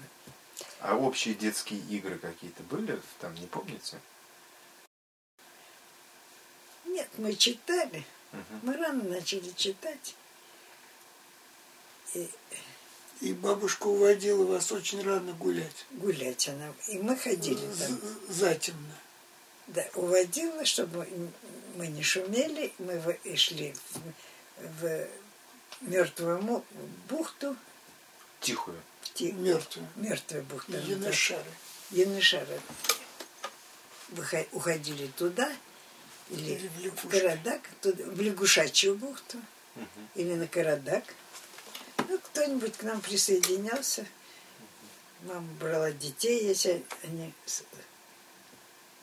А общие детские игры какие-то были там, не помните? Нет, мы читали. Мгм. Мы рано начали читать. И И бабушка уводила вас очень рано гулять. гулять она. И мы ходили там. З- Затемно. Да, уводила, чтобы мы не шумели. Мы шли в, в мертвую бухту. Тихую. Ти- Мертвую. Да. шары. Янышары. Выхо- уходили туда или, Или в в. Карадак, туда, в лягушачью бухту Мгм. или на Карадак. Кто-нибудь к нам присоединялся. Мама брала детей, если они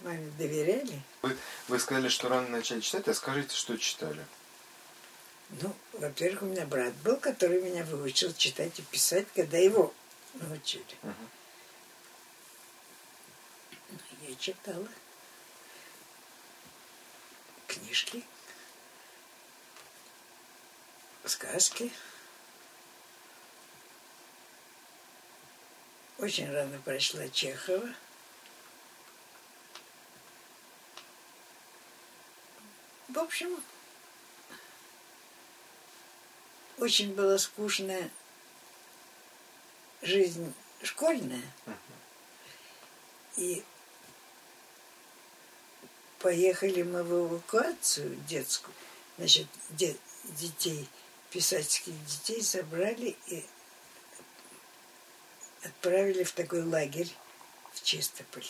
маме доверяли. Вы, вы сказали, что рано начали читать, а скажите, что читали? Ну, во-первых, у меня брат был, который меня выучил читать и писать, когда его научили. Ну, я читала книжки, сказки. Очень рано прочла Чехова. В общем, очень была скучная жизнь школьная. И поехали мы в эвакуацию детскую. Значит, де- детей, писательских детей собрали и отправили в такой лагерь в Чистополь.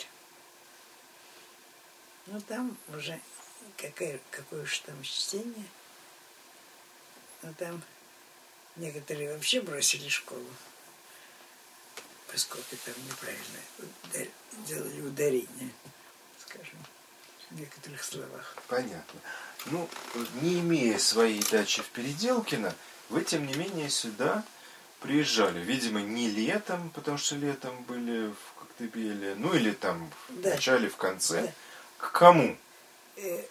Ну, там уже какое, какое уж там чтение. Но там некоторые вообще бросили школу, поскольку там неправильно делали ударение, скажем, в некоторых словах. Понятно. Ну, не имея своей дачи в Переделкино, вы, тем не менее, сюда приезжали. Видимо, не летом, потому что летом были в Коктебеле, ну или там в Да. начале, в конце. Да. К кому? э,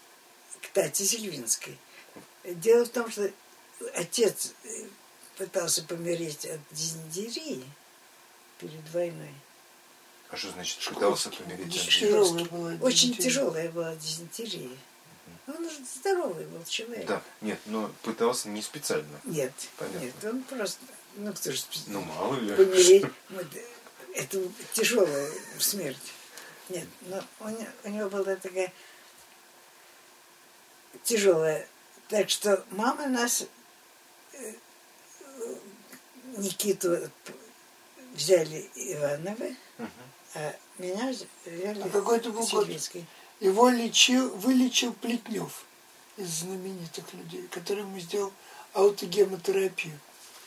к Тате Сильвинской. Дело в том, что отец э, пытался помереть от дизентерии перед войной. А что значит пытался помереть? от была Очень тяжелая была дизентерия. Он уже здоровый был человек. Да, нет, но пытался не специально. Нет, Понятно. нет, он просто, ну кто же Ну, мало ли. помереть, вот, это тяжелая смерть. Нет, но у него, у него была такая тяжелая. Так что мама нас, э, Никиту взяли Ивановы, а меня взяли А какой это был год? Его лечил, вылечил Плетнев из знаменитых людей, которому сделал аутогемотерапию,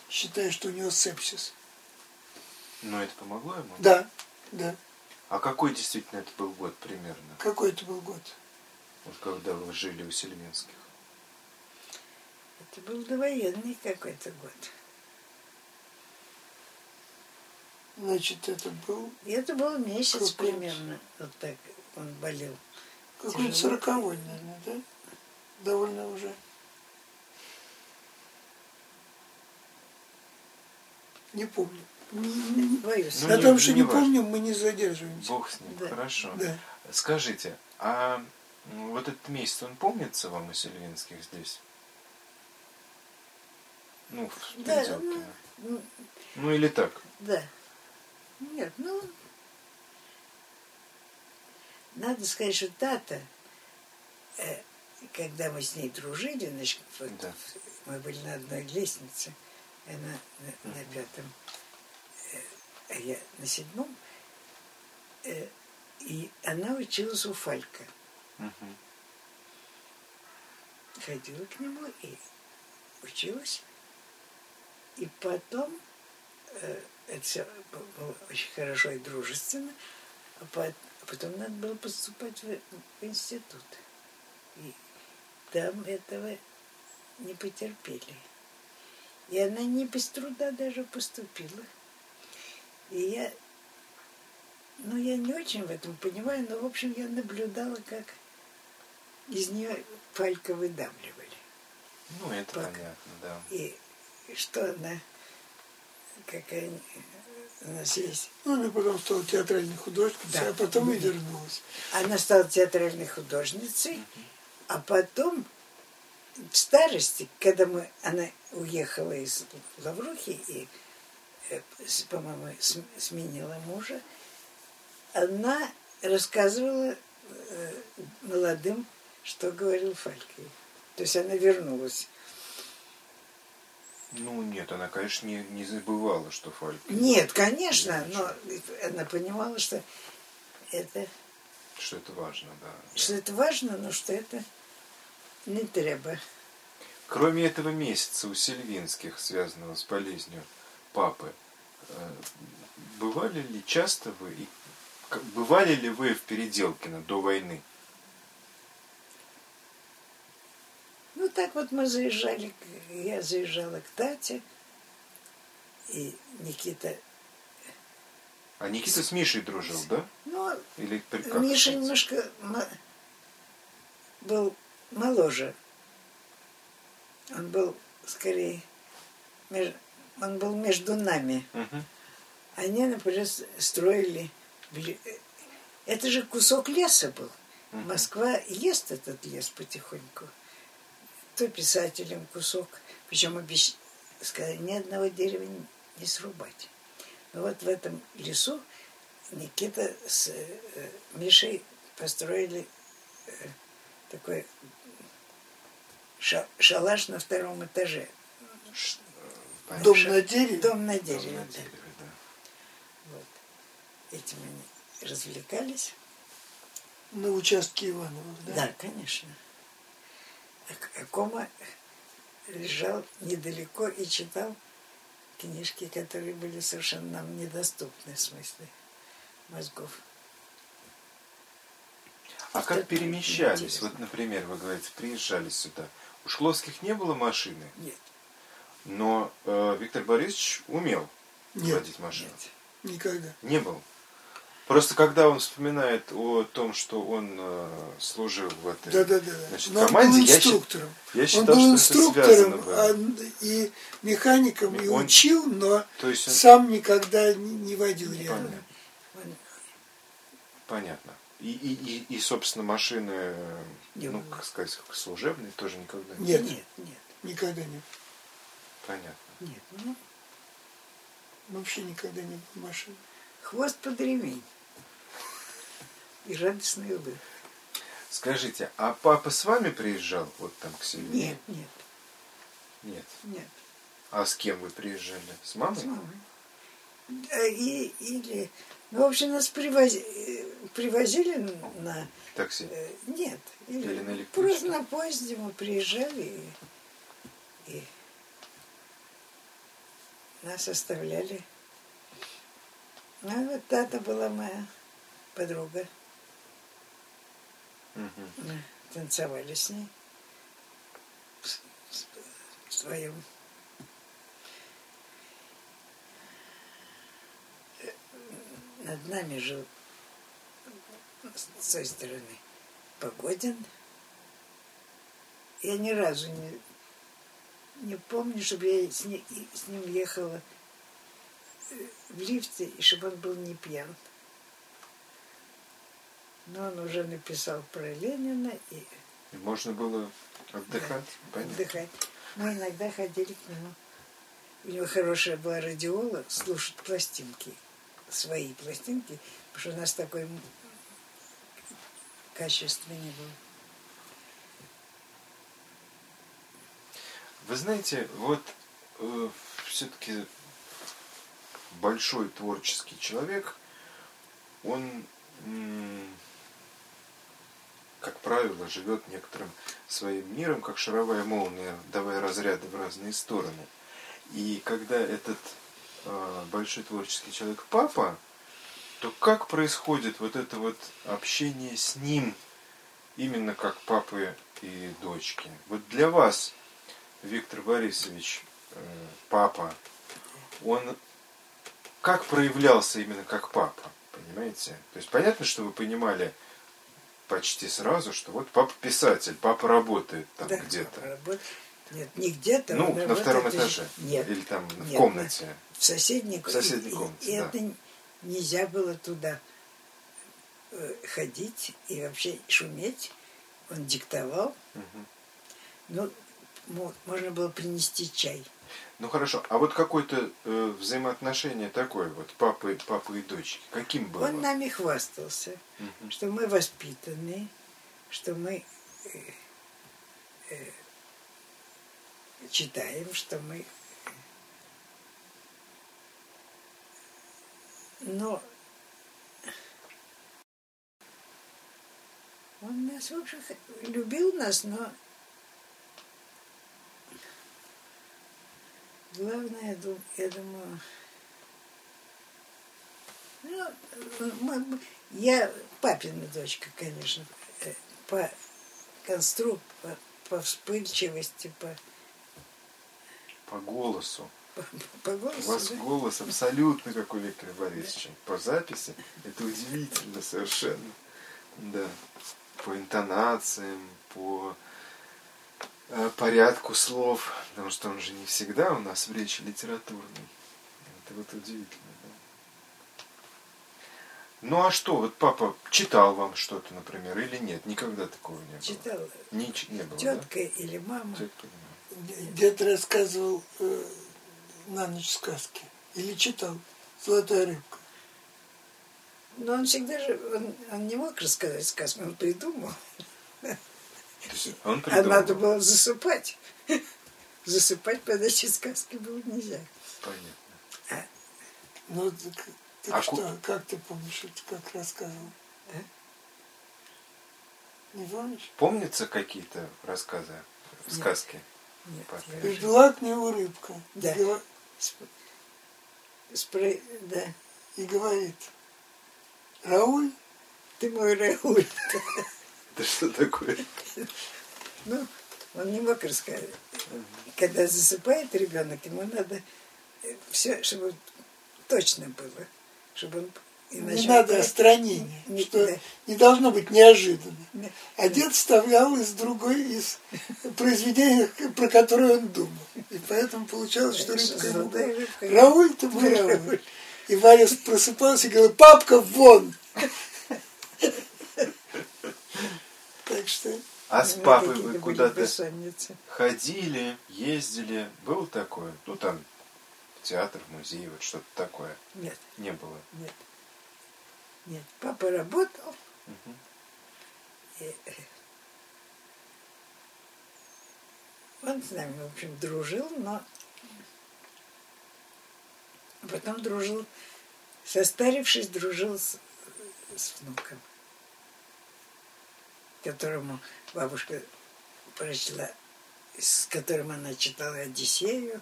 считая, что у него сепсис. Но это помогло ему? Да, да. А какой действительно это был год примерно? Какой это был год? Вот когда вы жили у Сельвинских? Это был довоенный какой-то год. Значит, это был И это был месяц Какой? примерно. Вот так он болел. какой-то сороковой, наверное, да? Довольно уже. Не помню. Боюсь. Ну, На не- том, что не не помним, мы не задерживаемся. Бог с ним, Да. хорошо. Да. Скажите, а вот этот месяц, он помнится вам у Сельвинских здесь? Ну, в Да, Переделкино. ну, Ну или так? Да. Нет, ну... Надо сказать, что Тата, э, когда мы с ней дружили, значит, вот Да. мы были на одной лестнице, она на, на пятом, э, а я на седьмом, э, и она училась у Фалька. Мгм. ходила к нему и училась. И потом э, это все было очень хорошо и дружественно, а а потом надо было поступать в, в институт. И там этого не потерпели. И она не без труда даже поступила. И я, ну, я не очень в этом понимаю, но, в общем, я наблюдала, как из нее палька выдавливали. Ну, это Так. понятно, да. И что она, какая у нас есть. Ну, она потом стала театральной художницей, Да. а потом и вернулась. Она стала театральной художницей, а потом в старости, когда мы, она уехала из Лаврухи и, э, по-моему, см- сменила мужа, она рассказывала э, молодым, что говорил Фальке. То есть она вернулась. Ну, нет, она, конечно, не, не забывала, что Фальк, Нет, конечно, но она понимала, что это, что это важно, да. что это важно, но что это не треба. Кроме этого месяца у Сельвинских, связанного с болезнью папы, э, бывали ли часто вы, бывали ли вы в Переделкино до войны? Ну, так вот мы заезжали, я заезжала к Тате, и Никита, А Никита с Мишей дружил, да? ну, Или как Миша немножко был моложе. Он был скорее, он был между нами. Мгм. Они, например, строили... бли- Это же кусок леса был. Мгм. Москва ест этот лес потихоньку. То писателям кусок. Причем обещ... сказали, ни одного дерева не- не срубать. Но вот в этом лесу Никита с э, Мишей построили э, такой ша- шалаш на втором этаже. Ш- э, понятно. Дом на дереве. Дом на Дом дереве. на да. дереве, да. Вот. Этим они развлекались. На участке Ивановых, да? Да, конечно. А, а Кома лежал недалеко и читал книжки, которые были совершенно нам недоступны в смысле мозгов. А как перемещались? интересно. Вот, например, вы говорите, приезжали сюда. У Шкловских не было машины, Нет, но э, Виктор Борисович умел Нет, водить машину. нет. никогда. Не был. Просто когда он вспоминает о том, что он э, служил в этой Да-да-да. значит, Но он команде, был я, счит- инструктором. я Он считал, был что это инструктором было. и механиком, и Он- учил, но То есть он... сам никогда не, водил реально. Понятно. Он Понятно. И, и, и, и, собственно, машины, э, Не ну, как сказать, служебные тоже никогда не Нет. нет, нет, Никогда не. Понятно. нет. Ну, Вообще никогда не было машины. хвост под ремень. И радостный улыбка. Скажите, а папа с вами приезжал вот там к себе? Нет, нет, Нет. нет. А с кем вы приезжали? С мамой? С мамой. Да, И, или, ну, в общем, нас привози- привозили на... Такси. э, Нет, или, Или на просто на поезде мы приезжали и, и нас оставляли. А вот тата была моя подруга. Мы танцевали с ней в своем Э, над нами жил с той стороны Погодин. Я ни разу не, не помню, чтобы я с, и с ним ехала э, в лифте, и чтобы он был не пьян. Но он уже написал про Ленина и И можно было отдыхать? Понятно. отдыхать. Мы иногда ходили к нему. У него хорошая была радиола, слушать пластинки, свои пластинки, потому что у нас такой качества не было. Вы знаете, вот э, все-таки большой творческий человек, он, как правило, живет некоторым своим миром, как шаровая молния, давая разряды в разные стороны. И когда этот большой творческий человек папа, то как происходит вот это вот общение с ним, именно как папы и дочки? Вот для вас Виктор Борисович, э, папа, он как проявлялся именно как папа, понимаете? То есть понятно, что вы понимали почти сразу, что вот папа писатель, папа работает там Да, где-то. Нет, не где-то. Ну, на втором и- этаже. Нет, Или там в Нет, комнате. в соседней, В соседней и- и- комнате, И, да. это нельзя было туда э, ходить и вообще шуметь. Он диктовал. Мгм. Ну, мо- можно было принести чай. Ну хорошо, а вот какое-то э, взаимоотношение такое вот папы, папы и дочки, каким было? Он нами хвастался, Мгм. что мы воспитанные, что мы э, э, читаем, что мы... Но он нас, в общем, любил нас, но главное, я дум- я думаю, ну, я папина дочка, конечно, э, по конструкт, по, по вспыльчивости, по, По голосу. по, по У голосу. вас да. голос абсолютно как у Виктора Борисовича. По записи это удивительно совершенно. Да. По интонациям, по э, порядку слов. Потому что он же не всегда у нас в речи литературной. Это вот удивительно. да. Ну а что, вот папа читал вам что-то, например, или нет? Никогда такого не было. Читала Не, не было, тетка или мама. да? Тетка, да. Дед рассказывал э, на ночь сказки. Или читал «Золотая рыбка». Но он всегда же, он, он не мог рассказать сказку, он придумал. Есть он А придумал. надо было засыпать. Засыпать под эти сказки было нельзя. Понятно. Ну, так, так А что, ку- как ты помнишь, это как рассказывал? А? Не помнишь? Помнятся какие-то рассказы, Нет. сказки? Нет, уже- была к нему рыбка. И Да. гова- Сп- спро- Да, И говорит, Рауль, ты мой Рауль. Это что такое? Ну, он не мог рассказать. Когда засыпает ребенок, ему надо все, чтобы точно было. Чтобы он не надо остранения, Не- что да. не должно быть неожиданно. Не- А дед вставлял из другой, из произведения, про которое он думал. И поэтому получалось, что рыбка ему золотая говорила, рыбка. Рауль, ты мой Рауль. И Валя просыпался и говорил, папка, вон! Так что А с Ну, папой вы куда-то ходили, ездили? Было такое? Ну, там, в театр, в музей, вот что-то такое. Нет, Не было. нет. Нет, папа работал. Мгм. И, э, он с нами, в общем, дружил, но потом дружил, состарившись, дружил с, с внуком, которому бабушка прочла, с которым она читала Одиссею,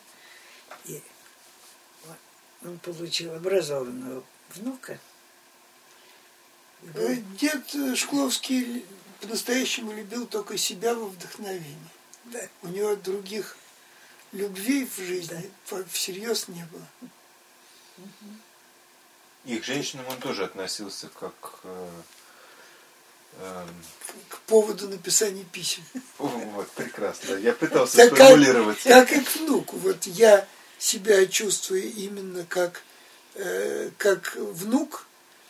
и он получил образованного внука. Э, дед э, Шкловский по-настоящему любил только себя во вдохновении. да, У него других любвей в жизни по- всерьез не было. И к женщинам он тоже относился как... э, эм, К поводу написания писем. о, вот, прекрасно. Я пытался Так как, сформулировать. как и к внуку. Вот я себя чувствую именно как, э, как внук,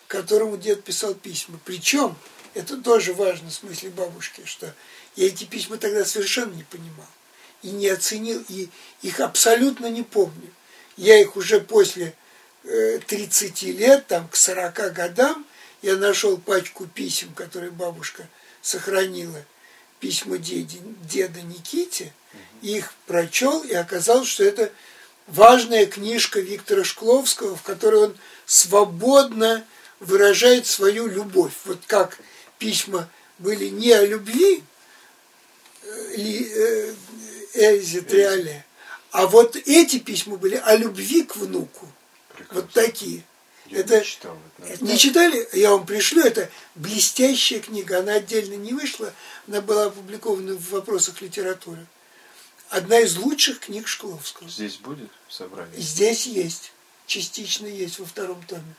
которому дед писал письма. Причем, это тоже важно в смысле бабушки, что я эти письма тогда совершенно не понимал. И не оценил, и их абсолютно не помню. Я их уже после э, 30 лет, там, к 40 годам, я нашел пачку писем, которые бабушка сохранила, письма деда, деда Никите, их прочел, и оказалось, что это важная книжка Виктора Шкловского, в которой он свободно выражает свою любовь. Вот как письма были не о любви, э, э, Эльзе Триале, а вот эти письма были о любви к внуку. Прекрасно. Вот такие. Я это- не читал это. Не читали? Я вам пришлю. Это блестящая книга. Она отдельно не вышла. Она была опубликована в вопросах литературы. Одна из лучших книг Шкловского. Здесь будет собрание? здесь есть. Частично есть во втором томе.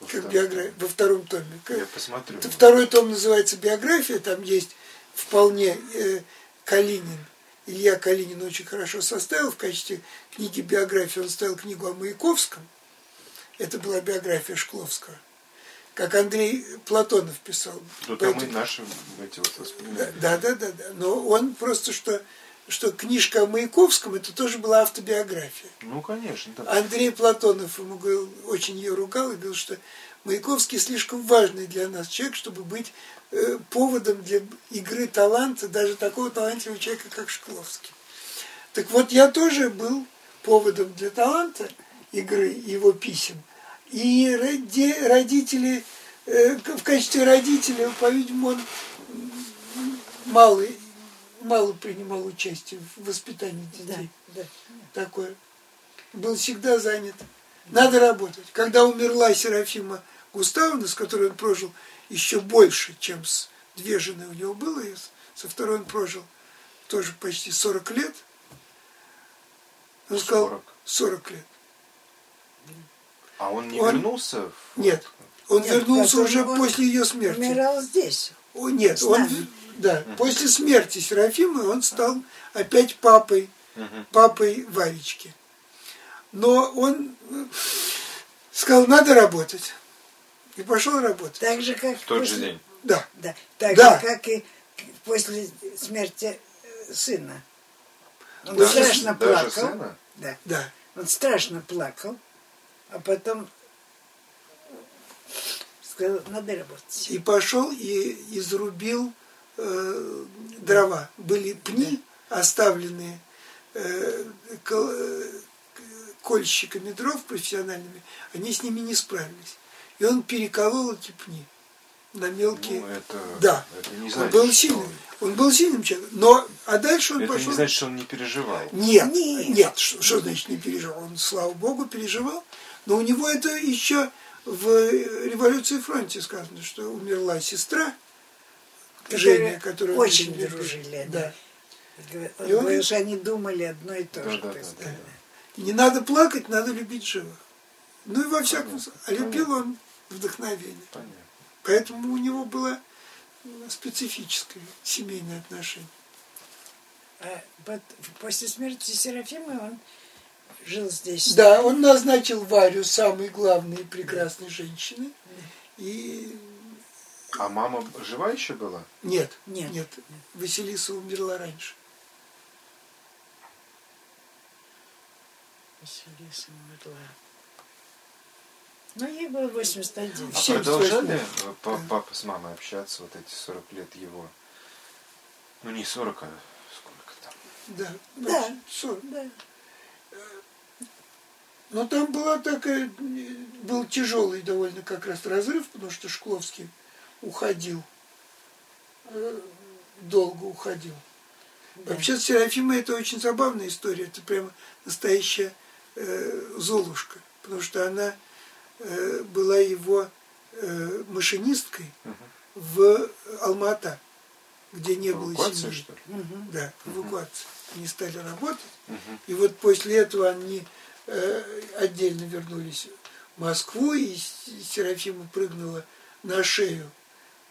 Во Как втором биография. Во втором томе. Я посмотрю. Это Второй том называется «Биография». Там есть вполне э, Калинин. Илья Калинин очень хорошо составил в качестве книги биографии. Он ставил книгу о Маяковском. Это была биография Шкловского. Как Андрей Платонов писал. Ну, там и наши эти вот воспоминания. да, да, да, да. Но он просто что, что книжка о Маяковском это тоже была автобиография. Ну, конечно. да. Андрей Платонов ему говорил, очень ее ругал и говорил, что Маяковский слишком важный для нас человек, чтобы быть э, поводом для игры таланта даже такого талантливого человека, как Шкловский. Так вот, я тоже был поводом для таланта игры его писем. И роди- родители, э, в качестве родителя, по-видимому, он мало, мало принимал участие в воспитании да, детей да. такой. Был всегда занят. Надо работать. Когда умерла Серафима Густавовна, с которой он прожил еще больше, чем с две жены у него было, и со второй он прожил тоже почти 40 лет. Он сказал 40. 40 лет. А он не Он- вернулся? в- Нет. Он Нет, вернулся уже он после ее смерти. Умирал здесь. О, нет, он, да, после смерти Серафимы он стал опять папой Мгм. папой Варечки. Но он э, сказал, надо работать. И пошел работать. Так же, как В тот же после- день. Да. Да, так Да. же, как и после смерти э, сына. Он Да. страшно Даже плакал. сына? Да. Да. Он страшно плакал, а потом сказал, надо работать. И пошел и изрубил э, дрова. Были пни, оставленные э, кол- э, кольщиками дров профессиональными, они с ними не справились. И он переколол эти пни. на мелкие. Ну, это, Да. это не он значит, был что сильным. он- Он был сильным человеком. Но, а дальше он Это пошел... не значит, что он не переживал. Нет, Нет. нет, что, что значит не переживал? Он, слава богу, переживал. Но у него это еще в революции фронте сказано, что умерла сестра Женя, которая очень дружили. Да. Он И он- что они думали одно и то Да, же. да, да, постоянно. да. Не надо плакать, надо любить живых. Ну и во всяком случае, а любил он вдохновение. Понятно. Поэтому у него было специфическое семейное отношение. А после смерти Серафимы он жил здесь. Да, он назначил Варю самой главной и прекрасной женщиной. И А мама жива еще была? нет, Нет. нет, Василиса умерла раньше. Василиса умерла. Ну, ей было 81. А Все продолжали восьмой. э, па- папа с мамой общаться вот эти 40 лет его? Ну не 40, а сколько там? Да, Да. значит, ссор. Да. Но там была такая, э, был тяжелый довольно как раз разрыв, потому что Шкловский уходил, э, долго уходил. да. Вообще с Серафимой это очень забавная история, это прямо настоящая э, Золушка, потому что она э, была его э, машинисткой Мгм. в Алмата, где не было семьи. что ли? Мгм. Да, эвакуация. Они стали работать. Мгм. И вот после этого они э, отдельно вернулись в Москву, и Серафима прыгнула на шею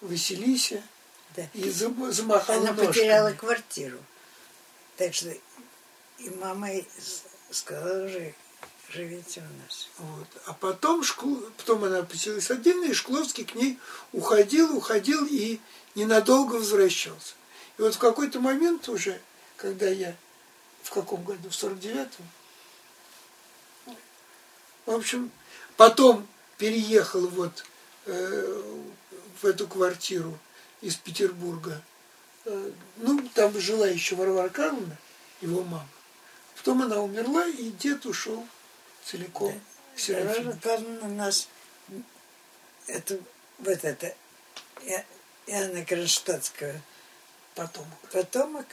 Василисе Да. и зам- замахала Она ножками. потеряла квартиру. Так что и мама сказала уже, живите у нас. Вот. А потом, Шкло- потом она поселилась отдельно, и Шкловский к ней уходил, уходил и ненадолго возвращался. И вот в какой-то момент уже, когда я в каком году, в 49-м, в общем, потом переехал вот э, в эту квартиру из Петербурга. Э, ну, там жила еще Варвара Карловна, его мама. Потом она умерла, и дед ушел целиком к Серафиме. Варвара Павловна нас, это, вот это, И- Иоанна Кронштадтского Потом. потомок,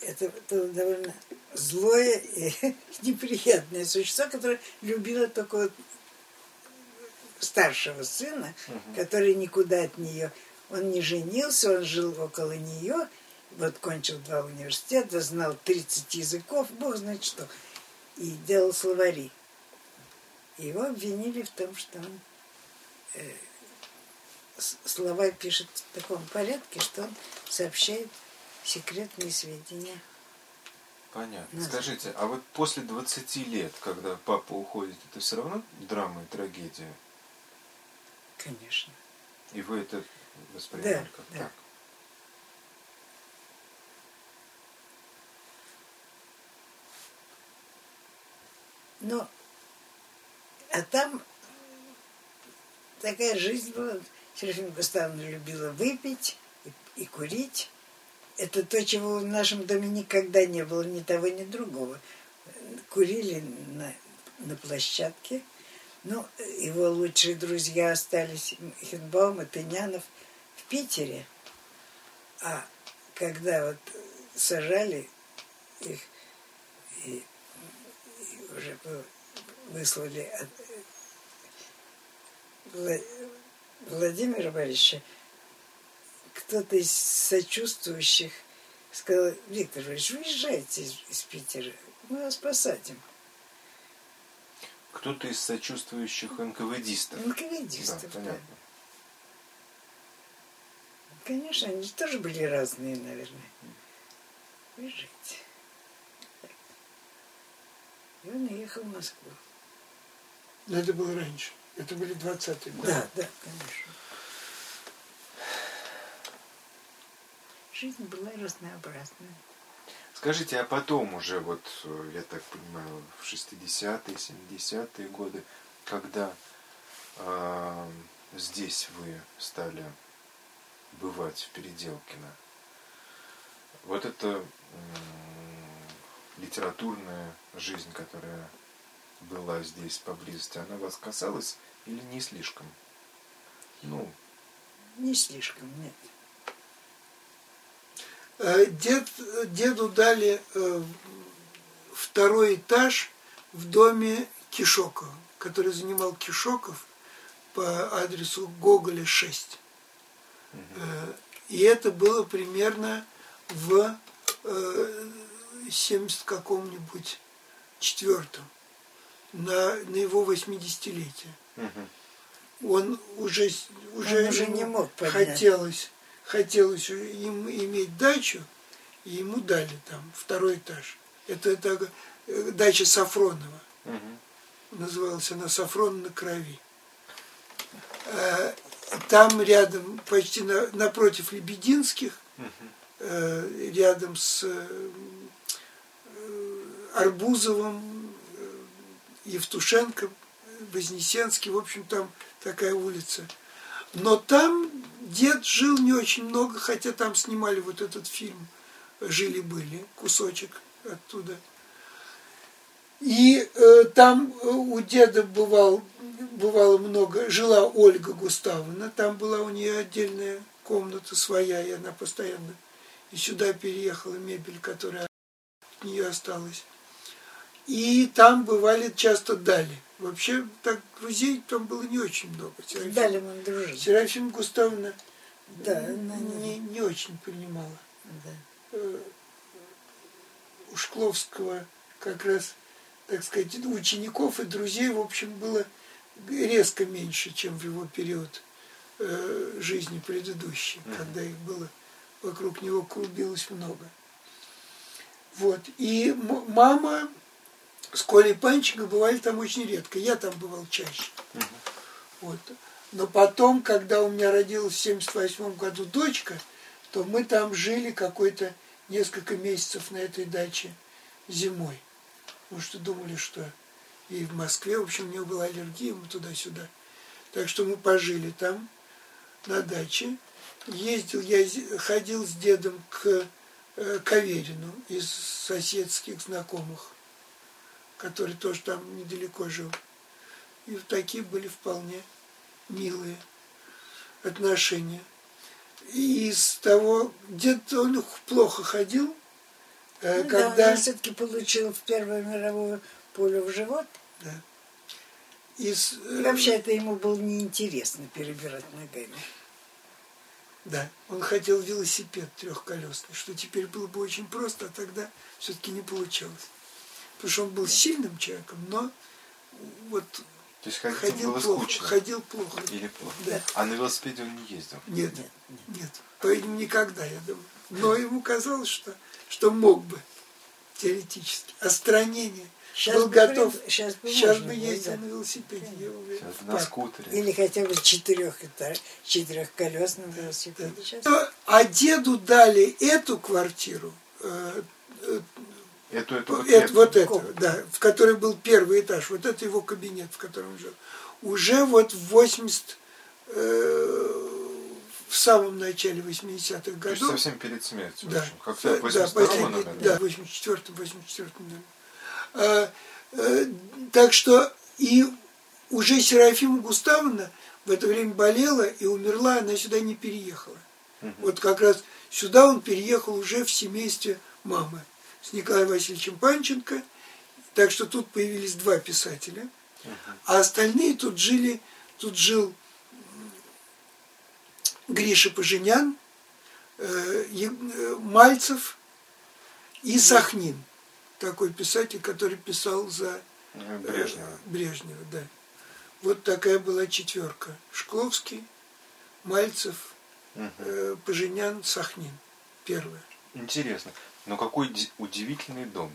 это было довольно злое и неприятное существо, которое любило только вот старшего сына, который никуда от нее, он не женился, он жил около нее, вот кончил два университета, знал 30 языков, бог знает что, и делал словари. Его обвинили в том, что он э, слова пишет в таком порядке, что он сообщает секретные сведения. Понятно. Назад. Скажите, а вот после 20 лет, когда папа уходит, это все равно драма и трагедия? Конечно. И вы это воспринимали Да, как да. так? Но, а там такая жизнь была. Серафима Густавовна любила выпить и, и курить. Это то, чего в нашем доме никогда не было, ни того, ни другого. Курили на, на площадке. Ну, его лучшие друзья остались, Хенбаум и Тынянов, в Питере. А когда вот сажали их и и уже выслали от Вла- Владимира Борисовича, кто-то из сочувствующих сказал, Виктор Иванович, уезжайте из, из Питера, мы вас посадим. Кто-то из сочувствующих НКВДистов. НКВДистов, Да, да. понятно. Конечно, они тоже были разные, наверное. Уезжайте. И он уехал в Москву. Но это было раньше. Это были 20-е годы. Да, да, конечно. Жизнь была разнообразная. Скажите, а потом уже, вот, э, я так понимаю, в 60-е, 70-е годы, когда э, здесь вы стали бывать в Переделкино, вот эта м, литературная жизнь, которая была здесь поблизости, она вас касалась или не слишком? Ну, Не слишком, нет. Э, дед, деду дали э, второй этаж в доме Кишокова, который занимал Кишоков по адресу Гоголя 6. Э, и это было примерно в 70 каком-нибудь четвертом, на, на его 80-летие. Он уже, уже, Он уже не мог поднять. хотелось, хотелось им иметь дачу, и ему дали там второй этаж. Это, это э, дача Сафронова. Называлась она Сафрон на крови. Э, Там рядом, почти на, напротив Лебединских, э, рядом с Арбузовым, Евтушенко, Вознесенский, в общем, там такая улица. Но там дед жил не очень много, хотя там снимали вот этот фильм «Жили-были», кусочек оттуда. И э, там э, у деда бывал, бывало много, жила Ольга Густавовна, там была у нее отдельная комната своя, и она постоянно и сюда переехала мебель, которая от нее осталась. И там бывали часто дали. Вообще, так друзей там было не очень много. С Далем он дружил. Серафима Густавовна Да, она не, не очень принимала. Да. Э, У Шкловского как раз, так сказать, учеников и друзей, в общем, было резко меньше, чем в его период э, жизни предыдущий, когда их было вокруг него клубилось много. Вот. И мама с Колей Панченко бывали там очень редко. Я там бывал чаще. Вот. Но потом, когда у меня родилась в 78 году дочка, то мы там жили какой-то несколько месяцев на этой даче зимой. Потому что думали, что и в Москве, в общем, у нее была аллергия, мы туда-сюда. Так что мы пожили там, на даче. Ездил, я ходил с дедом к э, Каверину из соседских знакомых, который тоже там недалеко жил. И такие были вполне милые отношения. И из того, дед он плохо ходил, э, Ну когда... Да, он все-таки получил в Первую мировую пулю в живот. Да. Из, И э, вообще это ему было неинтересно перебирать ногами. Да, он хотел велосипед трехколесный, что теперь было бы очень просто, а тогда все-таки не получалось. Потому что он был сильным человеком, но вот То есть ходить ходил было плохо. скучно. Ходил плохо. Или плохо. Да. А на велосипеде он не ездил. Нет, Нет, нет. По-видимому, никогда, я думаю. Но ему казалось, что, что мог бы теоретически. Остранение. Сейчас был бы готов. при- сейчас бы Сейчас можно бы ездил да. на велосипеде, я уверен. Сейчас на скутере. Или хотя бы четырех этаж, четырехколесном велосипеде. Сейчас А деду дали эту квартиру, э, э, Эту, эту, вот Это, эту. вот это, да, в которой был первый этаж, вот это его кабинет, в котором он жил. Уже вот в 80, э, в самом начале 80-х То есть годов, совсем перед смертью. да, в общем. Как-то да, в 82 последний- наверное. да, в 84-м, 84-м, наверное. А, э, так что и уже Серафима Густавовна в это время болела и умерла, она сюда не переехала. Вот как раз сюда он переехал уже в семействе мамы с Николаем Васильевичем Панченко. Так что тут появились два писателя. А остальные тут жили, тут жил Гриша Поженян, э, э, Мальцев и Сахнин. Такой писатель, который писал за Э, Брежнева. Брежнева, да. Вот такая была четверка. Шкловский, Мальцев, э, Поженян, Сахнин. Первая. Интересно. Но какой ди- удивительный дом.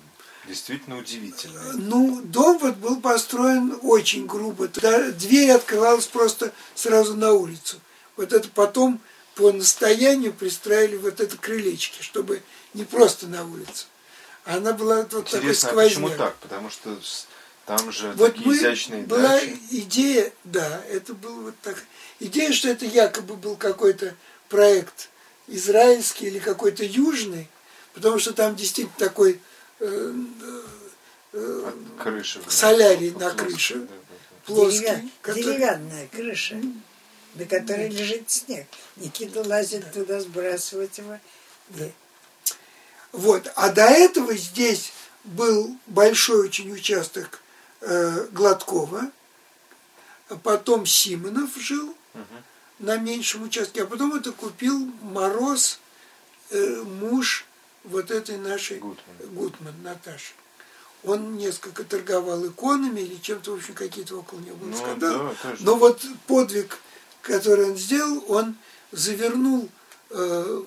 Действительно удивительный. Ну, дом вот был построен очень грубо. Туда дверь открывалась просто сразу на улицу. Вот это потом по настоянию пристроили вот это крылечки, чтобы не просто на улицу. А Она была вот такой Интересно, а сквозняк. почему так? Потому что там же Вот такие мы, изящные была дачи. идея, да, это был вот так. Идея, что это якобы был какой-то проект израильский или какой-то южный, потому что там действительно такой э, э, От крыши. солярий на крыше. да, да, да. плоский, деревя- который- деревянная крыша. на которой лежит снег. Никита лазит туда, сбрасывать его. И Вот. А до этого здесь был большой очень участок э, Гладкова, а потом Симонов жил на меньшем участке, а потом это купил Мороз, э, муж вот этой нашей Гутман. Гутман Наташи. Он несколько торговал иконами или чем-то, в общем, какие-то около него были Ну, скандалы. да. Но вот подвиг, который он сделал, он завернул э,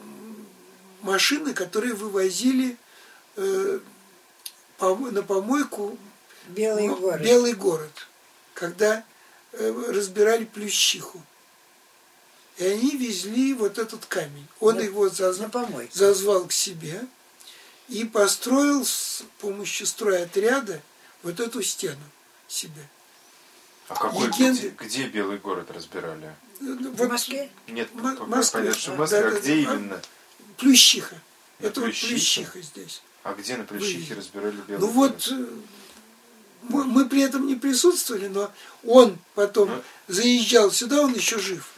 машины, которые вывозили э, пом- на помойку Белый ну, город. Белый город, когда э, разбирали плющиху. И они везли вот этот камень. Он На- его заз- зазвал к себе и построил с помощью стройотряда вот эту стену себе. А какой, Легенды. где, где Белый город разбирали? В Вот Москве? Нет, М- Москве. понятно, что в А, Москве. да, а да, где да. именно? Плющиха. На Это вот Плющихе? плющиха здесь. А где на Плющихе Вывели. разбирали Белый Ну город? вот э, мы, мы при этом не присутствовали, но он потом Ну. заезжал сюда, он еще жив,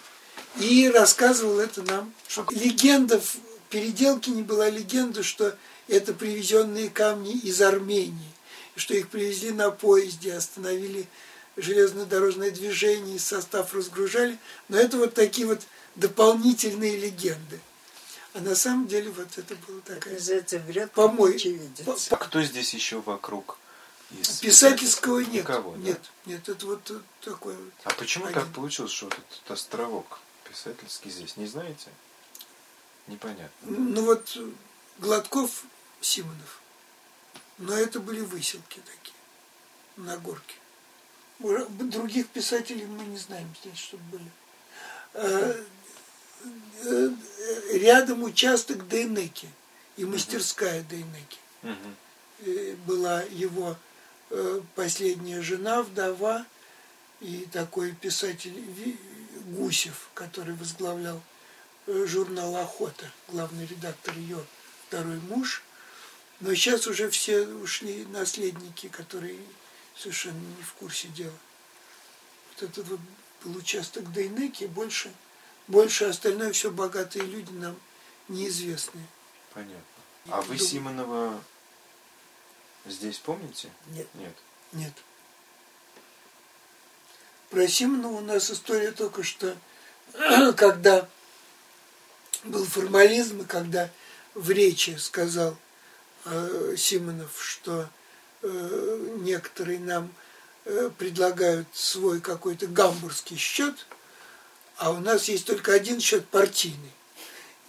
и рассказывал это нам. Что легенда в переделке не была легенда, что это привезенные камни из Армении, что их привезли на поезде, остановили железнодорожное движение, состав разгружали. Но это вот такие вот дополнительные легенды. А на самом деле вот это было такая называется врет, Помой- очевидец. А кто здесь еще вокруг? из Писательского нет. Никого, да? Нет, нет, это вот такой вот. А почему Один. так получилось, что вот этот островок писательский здесь? Не знаете? Непонятно. Ну вот э, Гладков, Симонов. Но это были выселки такие, на горке. Других писателей мы не знаем здесь, чтобы были. Э, э, Рядом участок Дейнеки и мастерская Дейнеки. Была его последняя жена, вдова, и такой писатель Гусев, который возглавлял э, журнал «Охота», главный редактор ее второй муж. Но сейчас уже все ушли наследники, которые совершенно не в курсе дела. Вот этот вот был участок Дейнеки, больше, больше остальное все богатые люди нам неизвестные. Понятно. А вы Дум- Симонова здесь помните? Нет. Нет. Нет. Про Симонова у нас история только что, когда был формализм, и когда в речи сказал э, Симонов, что э, некоторые нам э, предлагают свой какой-то гамбургский счет, а у нас есть только один счет партийный.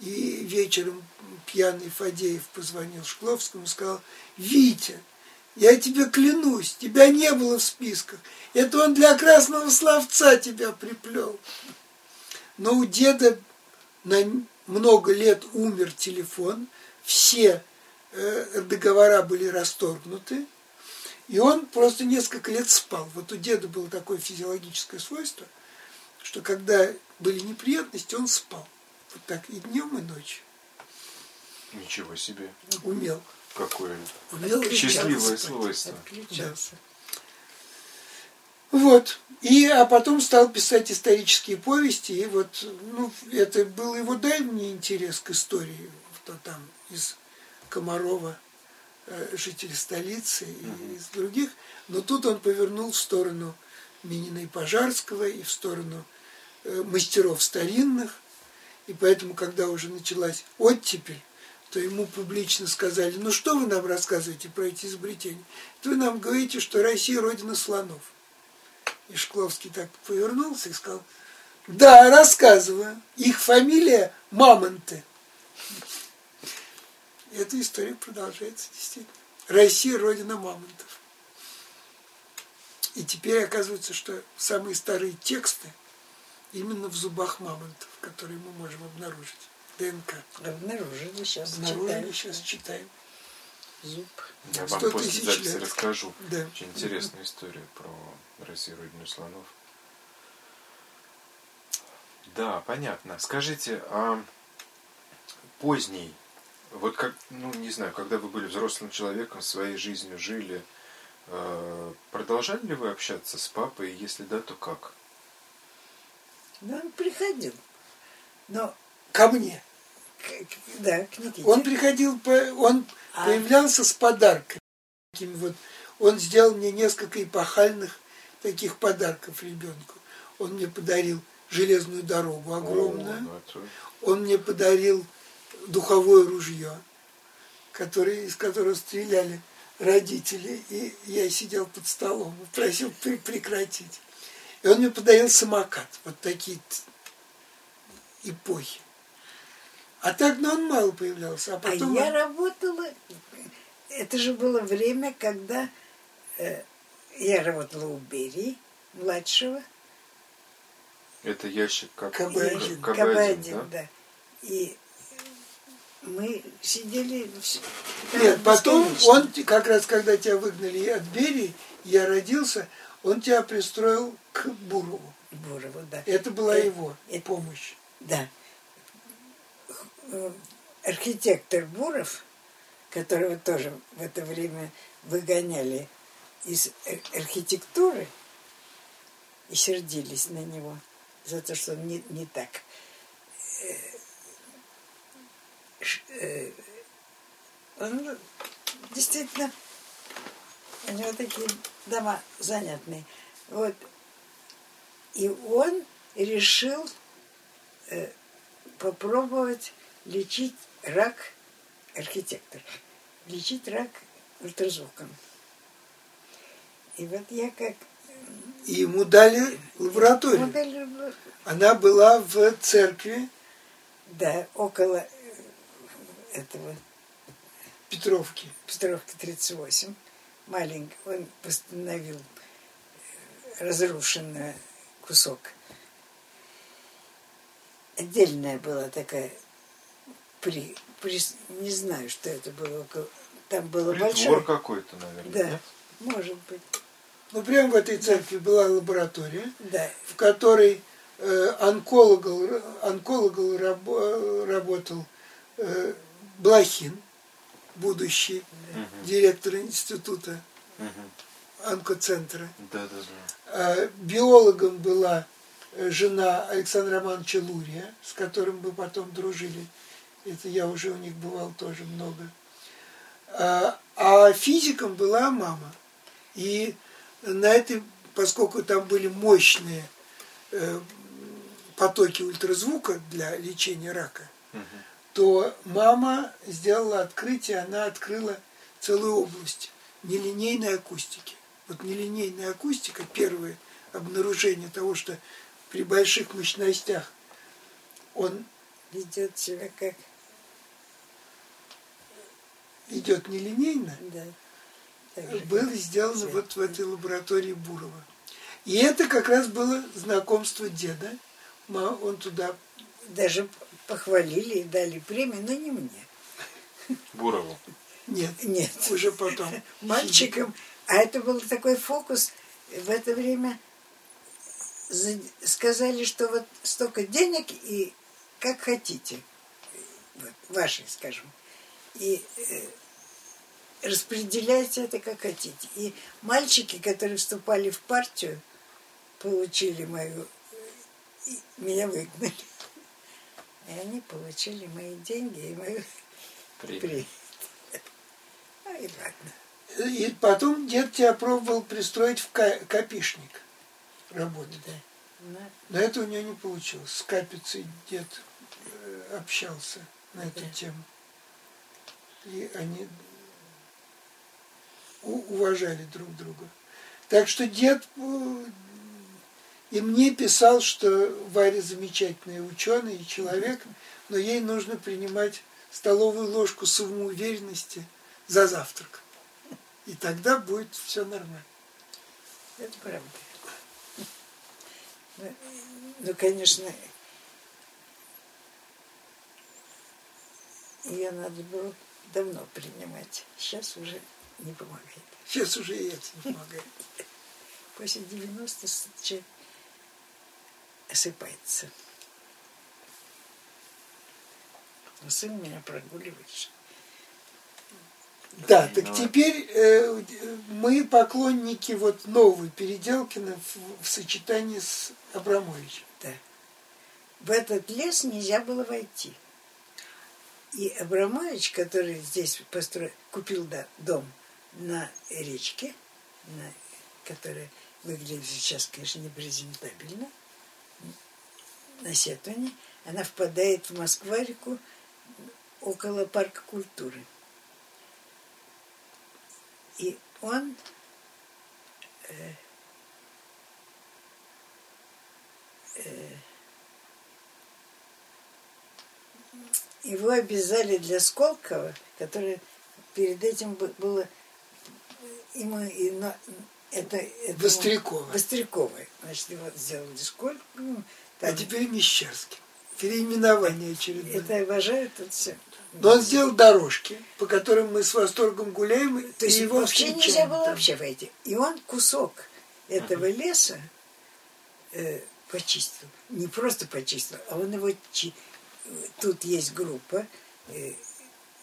И вечером пьяный Фадеев позвонил Шкловскому и сказал, Витя, я тебе клянусь, тебя не было в списках. Это он для красного словца тебя приплел. Но у деда на много лет умер телефон, все э, договора были расторгнуты, и он просто несколько лет спал. Вот у деда было такое физиологическое свойство, что когда были неприятности, он спал. Вот так и днем, и ночью. Ничего себе. Умел. Какое счастливое свойство. Отключался. Вот. И, а потом стал писать исторические повести, и вот, ну, это был его дальний интерес к истории, кто там из Комарова, э, жители столицы и из других, но тут он повернул в сторону Минина и Пожарского и в сторону э, мастеров старинных, и поэтому, когда уже началась оттепель, то ему публично сказали, ну что вы нам рассказываете про эти изобретения? Это вы нам говорите, что Россия родина слонов. И Шкловский так повернулся и сказал, да, рассказываю. Их фамилия Мамонты. Эта история продолжается действительно. Россия – родина мамонтов. И теперь оказывается, что самые старые тексты именно в зубах мамонтов, которые мы можем обнаружить. ДНК. Обнаружили сейчас. Обнаружили, читаем. сейчас читаем. Зуб. Я вам 100 после записи лет. расскажу. Да. Очень интересную историю про Россию, родину слонов. Да, понятно. Скажите, а поздний, вот как, ну не знаю, когда вы были взрослым человеком, своей жизнью жили, э, продолжали ли вы общаться с папой? Если да, то как? Ну, он приходил. Но, Ко мне. К- да, к Никите. Он приходил, по- он А. появлялся с подарками. Вот. Он сделал мне несколько эпохальных таких подарков ребенку. Он мне подарил железную дорогу огромную. О, ну это- Он мне подарил духовое ружье, которое, из которого стреляли родители. И я сидел под столом и просил пре- прекратить. И он мне подарил самокат. Вот такие эпохи. А так, ну, он мало появлялся. А А потом... я он- работала, это же было время, когда э, я работала у Берии, младшего, Это ящик как КБ-1. КБ-1, КБ-1, да? да. И мы сидели... вс- Нет, потом он, как раз когда тебя выгнали от Берии, я родился, он тебя пристроил к Бурову. Бурову, да. Это была Э, его э, помощь. Да. Э, Архитектор Буров, которого тоже в это время выгоняли из ар- архитектуры и сердились на него за то, что он не, не так. э, э, Он действительно, у него такие дома занятные. Вот. И он решил э, попробовать лечить рак, архитектор, лечить рак ультразвуком. И вот я как И ему дали лабораторию. модель, Она была в церкви да, около э, этого Петровки. Петровка 38, маленький, он восстановил э, разрушенный кусок. Отдельная была такая, при, при- не знаю, что это было, там было Притвор большое. какой-то, наверное, Да, нет? может быть, Ну, прямо в этой церкви была лаборатория, да. в которой э, онкологом, онкологом рабо- работал э, Блохин, будущий Мгм. директор института Мгм. онкоцентра. Да, да, да. А Биологом была э, жена Александра Романовича Лурия, с которым мы потом дружили. Это я уже у них бывал тоже много. А, а физиком была мама. И на этой, поскольку там были мощные э, потоки ультразвука для лечения рака, Мгм. то мама сделала открытие, она открыла целую область нелинейной акустики. Вот нелинейная акустика, первое обнаружение того, что при больших мощностях он Ведет себя как, идет нелинейно, да. было сделано свет. вот в этой лаборатории Бурова. И это как раз было знакомство деда. Он туда Даже похвалили и дали премию, но не мне. Бурову. нет, Нет. уже потом. мальчиком. А это был такой фокус. В это время за- сказали, что вот столько денег и как хотите. Вот, ваши, скажем. И э, распределяйте это как хотите. И мальчики, которые вступали в партию, получили мою... и меня выгнали. И они получили мои деньги и мою Премию. премию. Ну и ладно. И потом дед тебя пробовал пристроить в копишник работать. Да. Но это у него не получилось. С Капицей дед э, общался на эту Да. тему. И они уважали друг друга. Так что дед э, и мне писал, что Варя замечательный ученый и человек, но ей нужно принимать столовую ложку самоуверенности за завтрак. И тогда будет все нормально. Это правда. Ну, ну, конечно, ее надо было давно принимать. Сейчас уже не помогает. Сейчас уже и это не помогает. После 90 человек осыпается. Но сын меня прогуливаешь. Да, так Ну, теперь э, мы поклонники вот новой Переделкина в, в сочетании с Абрамовичем. Да. в этот лес нельзя было войти. И Абрамович, который здесь построил, купил да, дом на речке, на, которая выглядит сейчас, конечно, непрезентабельно, на Сетуне, она впадает в Москва-реку около парка культуры. И он э, э, его обязали для Сколково, которое перед этим было ему и это, это Вострякова. Вострякова. Значит, его сделали Сколково. Ну, а теперь Мещерский. Переименование очередное. Это обожают это все. Но он сделал дорожки, по которым мы с восторгом гуляем. То есть его вообще нельзя было там. вообще войти. И он кусок этого леса э, почистил. Не просто почистил, а он его... Чи... Тут есть группа, э,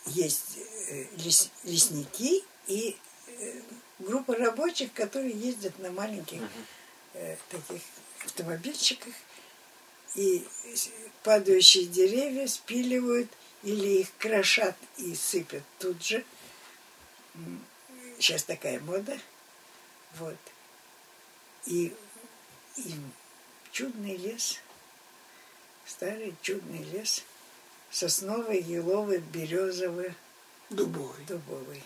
есть э, лес, лесники и э, группа рабочих, которые ездят на маленьких э, таких автомобильчиках и падающие деревья спиливают или их крошат и сыпят тут же. Сейчас такая мода. Вот. И, и чудный лес, старый чудный лес, сосновый, еловый, березовый, дубовый. дубовый.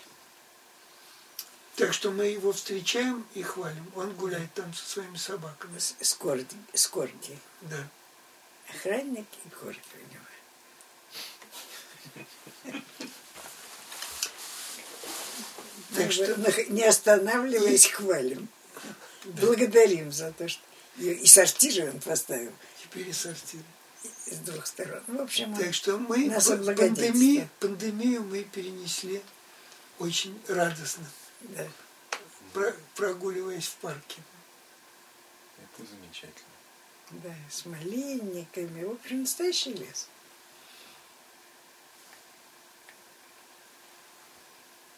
Так что мы его встречаем и хвалим. Он гуляет там со своими собаками. С, с, корги, с корги. Да. Охранник и корги у него. Так что не останавливаясь, хвалим. Благодарим за то, что и сортир он поставил. Теперь и сортир. С двух сторон. В общем, так что мы пандемию, пандемию мы перенесли очень радостно. Да. Про, прогуливаясь в парке. Это замечательно. Да, с малинниками. В общем, настоящий лес.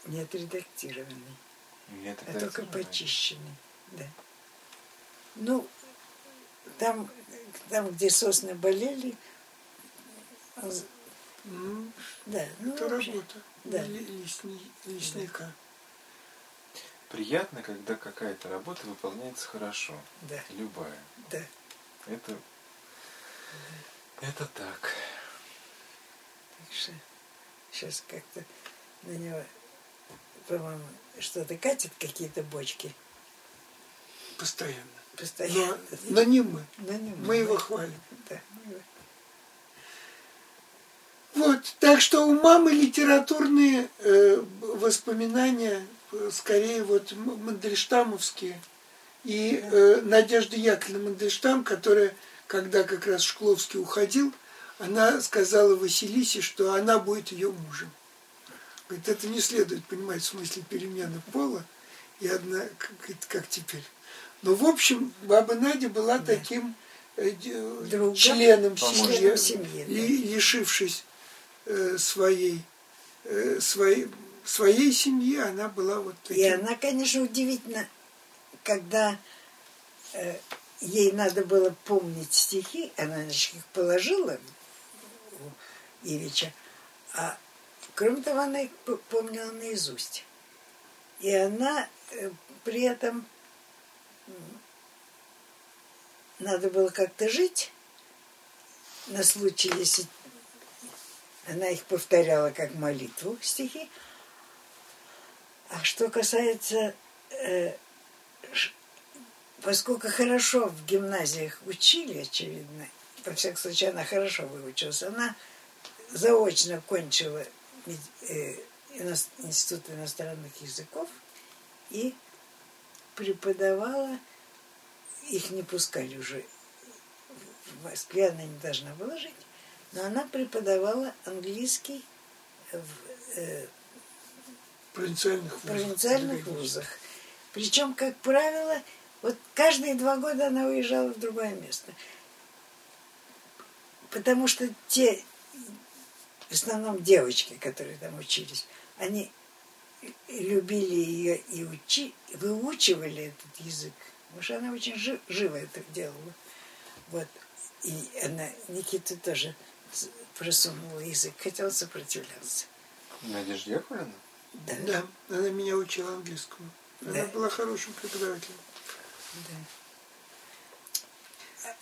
Не отредактированный. Не а только почищенный. Да. Ну, там, там, где сосны болели, ну, да, ну, это вообще, работа да. лесни, лесника. Приятно, когда какая-то работа выполняется хорошо. Да. Любая. Да. Это, да. это так. Так что сейчас как-то на него по-моему, что-то катит, какие-то бочки. Постоянно. Постоянно. Но, но не мы. Но не мы. Мы его хвалим. Да. Вот, так что у мамы литературные э, воспоминания, скорее вот мандельштамовские. И э, Надежда Яковлевна Мандельштам, которая, когда как раз Шкловский уходил, она сказала Василисе, что она будет ее мужем. Говорит, это не следует понимать в смысле перемены пола, и одна, как, как теперь. Но, в общем, баба Надя была да. таким э, Другом, членом семьи, семьи да. лишившись э, своей, э, своей, своей семьи, она была вот таким. И она, конечно, удивительно, когда э, ей надо было помнить стихи, она значит, их положила у Ивича, а Кроме того, она их помнила наизусть. И она при этом надо было как-то жить на случай, если она их повторяла как молитву, стихи. А что касается, э, поскольку хорошо в гимназиях учили, очевидно, во всяком случае, она хорошо выучилась, она заочно кончила Э, Институт иностранных языков и преподавала, их не пускали уже в Москве, она не должна была жить, но она преподавала английский в э, провинциальных вузах. провинциальных вузах. Причем, как правило, вот каждые два года она уезжала в другое место. Потому что те в основном девочки, которые там учились, они любили ее и учи, выучивали этот язык, потому что она очень жи, живо это делала. Вот. И она, Никита тоже просунула язык, хотел сопротивляться. Надежда Яковлевна? Да. Да, она меня учила английскому. Она Да. была хорошим преподавателем. да.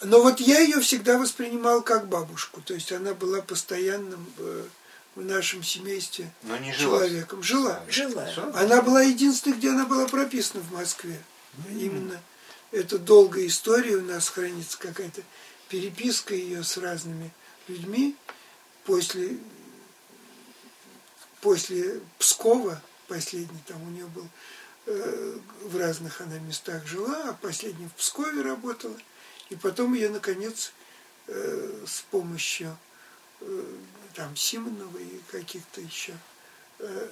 Но вот я ее всегда воспринимал как бабушку. То есть она была постоянным э, в нашем семействе Но не жила. человеком. Жила. Жила. Она была единственной, где она была прописана в Москве. Именно это долгая история у нас хранится какая-то переписка ее с разными людьми после после Пскова последний там у нее был э, в разных она местах жила, а последний в Пскове работала, и потом ее наконец э, с помощью э, там Симонова и каких-то еще э,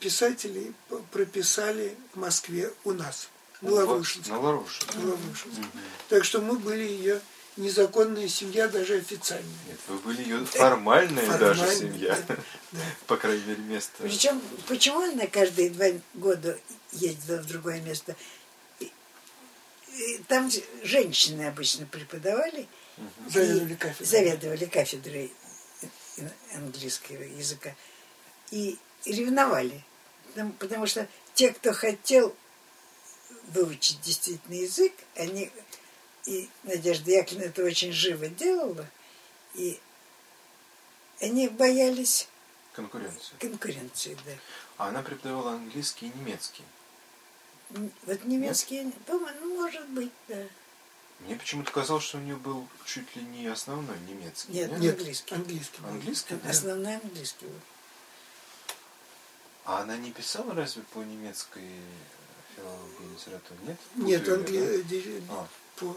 писателей прописали в Москве у нас, на Лаврушинске. На Лаврушинске. На Лаврушинске. Так что мы были ее незаконная семья, даже официальная. Нет, вы были ее формальная даже Формально, семья. да, да. По крайней мере, место. Причем, почему она каждые два года ездила в другое место? Там же женщины обычно преподавали, Заведовали и кафедрой. заведовали кафедрой английского языка. И ревновали. Потому что те, кто хотел выучить действительно язык, они... И Надежда Яковлевна это очень живо делала. И они боялись Конкуренция. конкуренции, да. А она преподавала английский и немецкий. Вот немецкий, думаю, ну, может быть, да. Мне почему-то казалось, что у нее был чуть ли не основной немецкий. Нет, нет? Нет, Английский. английский. Английский? Да. Основной английский. был. А она не писала разве по немецкой э, и литературе? Нет? Нет, Путаю я, англи... да? э, ди- А. по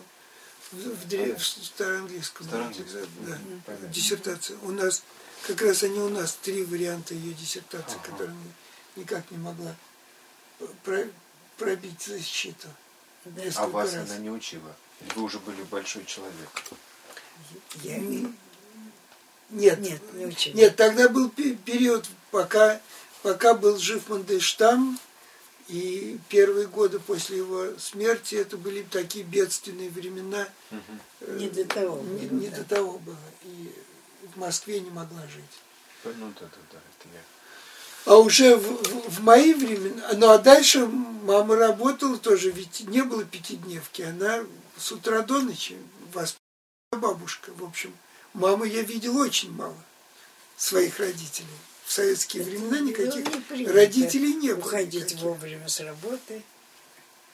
в, в дре- в староанглийском. Староанглийском, Да, понятно. диссертация. У нас как раз они у нас три варианта ее диссертации, Ага. которые не- никак не могла про- пробить защиту. Да. А вас раз. она не учила? Вы уже были большой человек? Я... М, Нет, Нет, не учили. Нет, тогда был пе- период, пока, пока был жив Мандельштам, и первые годы после его смерти это были такие бедственные времена. э, Не до того Не, было, не да. до того было. И в Москве не могла жить. Ну да, да, да, это я. А уже в, в- в мои времена, ну а дальше мама работала тоже, ведь не было пятидневки, она с утра до ночи воспитывала бабушка. В общем, маму я видел очень мало, своих родителей. В советские времена Ну, никаких не родителей не было. Уходить никаких. вовремя с работы.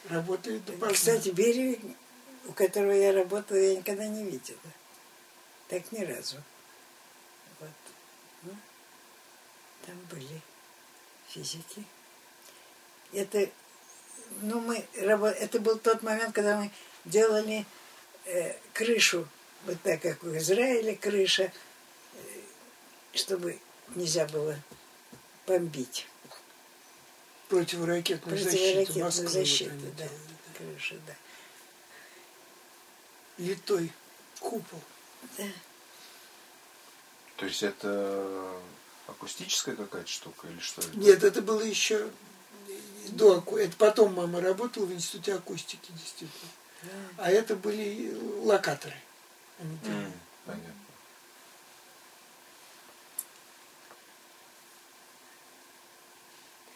Работали до поздна. Кстати, Берию, у которого я работала, я никогда не видела. Так ни разу. Вот. Ну, там были физики. Это, ну, мы, это был тот момент, когда мы делали э, крышу, вот так, как в Израиле крыша, э, чтобы нельзя было бомбить. противоракетную защиту Противоракетную Москвы. вот защиту, да. делали. Крыша, да. Литой купол. да. То есть это акустическая какая-то штука или что это? Нет, это было еще до аку- Это потом мама работала в институте акустики, действительно. А это были локаторы. М, понятно.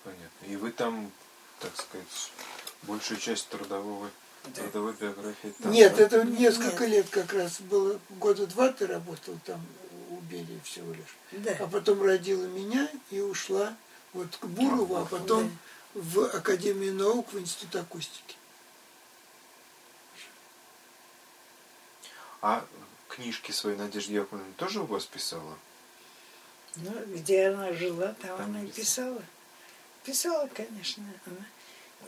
Понятно. И вы там, так сказать, большую часть трудового, Да. трудовой биографии там, Нет, да? это несколько Нет. лет как раз было. Года два ты работал там у Бели всего лишь. Да. А потом родила меня и ушла вот к Бурову, а потом в Академию наук в Институт акустики. А книжки свои Надежда Яковлевна тоже у вас писала? Ну, где она жила, там, Там она и писала. писала. Писала, конечно.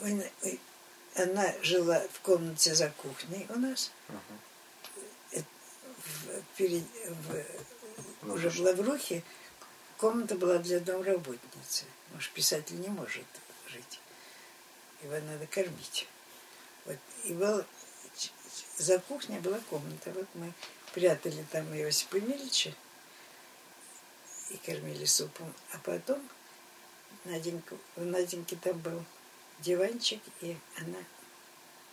Она, она жила в комнате за кухней у нас, Ага. в, перед, в- Ну, уже в. Лаврухе. Комната была для домработницы. Потому что писатель не может жить. Его надо кормить. Вот. И был, за кухней была комната. Вот мы прятали там Иосипа Емельевича и кормили супом. А потом Наденька, у Наденьки там был диванчик, и она...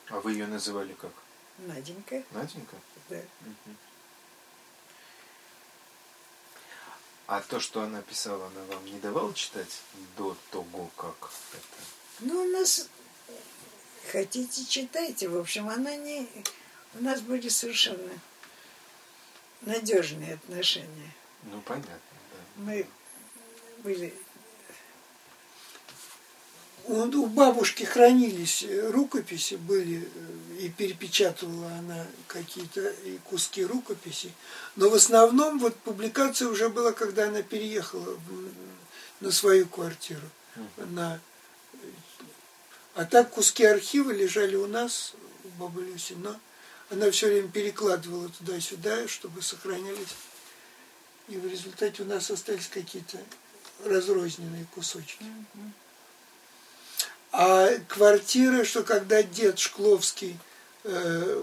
А вы ее называли как? Наденька. Наденька? Да. А то, что она писала, она вам не давала читать до того, как это? Ну, у нас... Хотите, читайте. В общем, она не... У нас были совершенно надежные отношения. Ну, понятно, да. Мы были у, бабушки хранились рукописи, были, э, и перепечатывала она какие-то и куски рукописей. Но в основном вот публикация уже была, когда она переехала в, на свою квартиру. На, а так куски архива лежали у нас, у бабы Люси, но она все время перекладывала туда-сюда, чтобы сохранялись. И в результате у нас остались какие-то разрозненные кусочки. А квартира, что когда дед Шкловский э,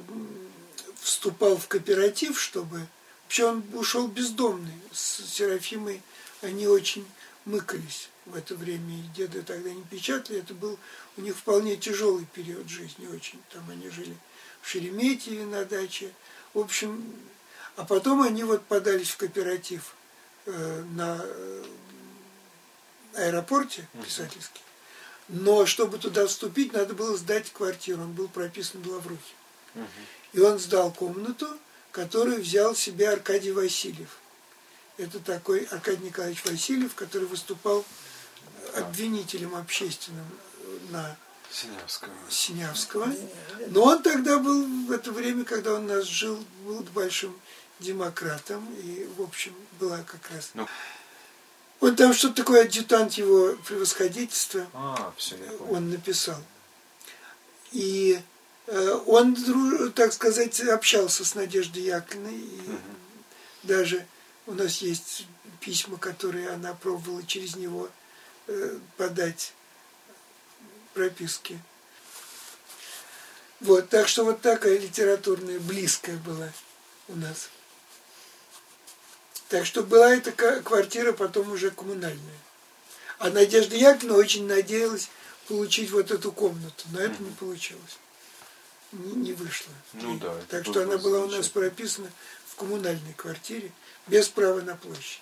вступал в кооператив, чтобы... Вообще он ушел бездомный. С Серафимой они очень мыкались в это время. И деды тогда не печатали. Это был у них вполне тяжелый период жизни очень. Там они жили в Шереметьеве на даче. В общем, а потом они вот подались в кооператив э, на э, аэропорте писательский. Но чтобы туда вступить, надо было сдать квартиру. Он был прописан в Лаврухе. Угу. И он сдал комнату, которую взял себе Аркадий Васильев. Это такой Аркадий Николаевич Васильев, который выступал обвинителем общественным на Синявского. Синявского. Но он тогда был, в это время, когда он у нас жил, был большим демократом. И, в общем, была как раз... Ну. Вот там что-то такое адъютант его превосходительства. А, все, он написал. И э, он, так сказать, общался с Надеждой Яковлевной. И даже у нас есть письма, которые она пробовала через него э, подать прописки. Вот, так что вот такая литературная, близкая была у нас. Так что была эта квартира потом уже коммунальная. А Надежда Яковлевна очень надеялась получить вот эту комнату, но это не получилось. Не, не вышло. Ну да, Так что она была у нас прописана в коммунальной квартире без права на площадь.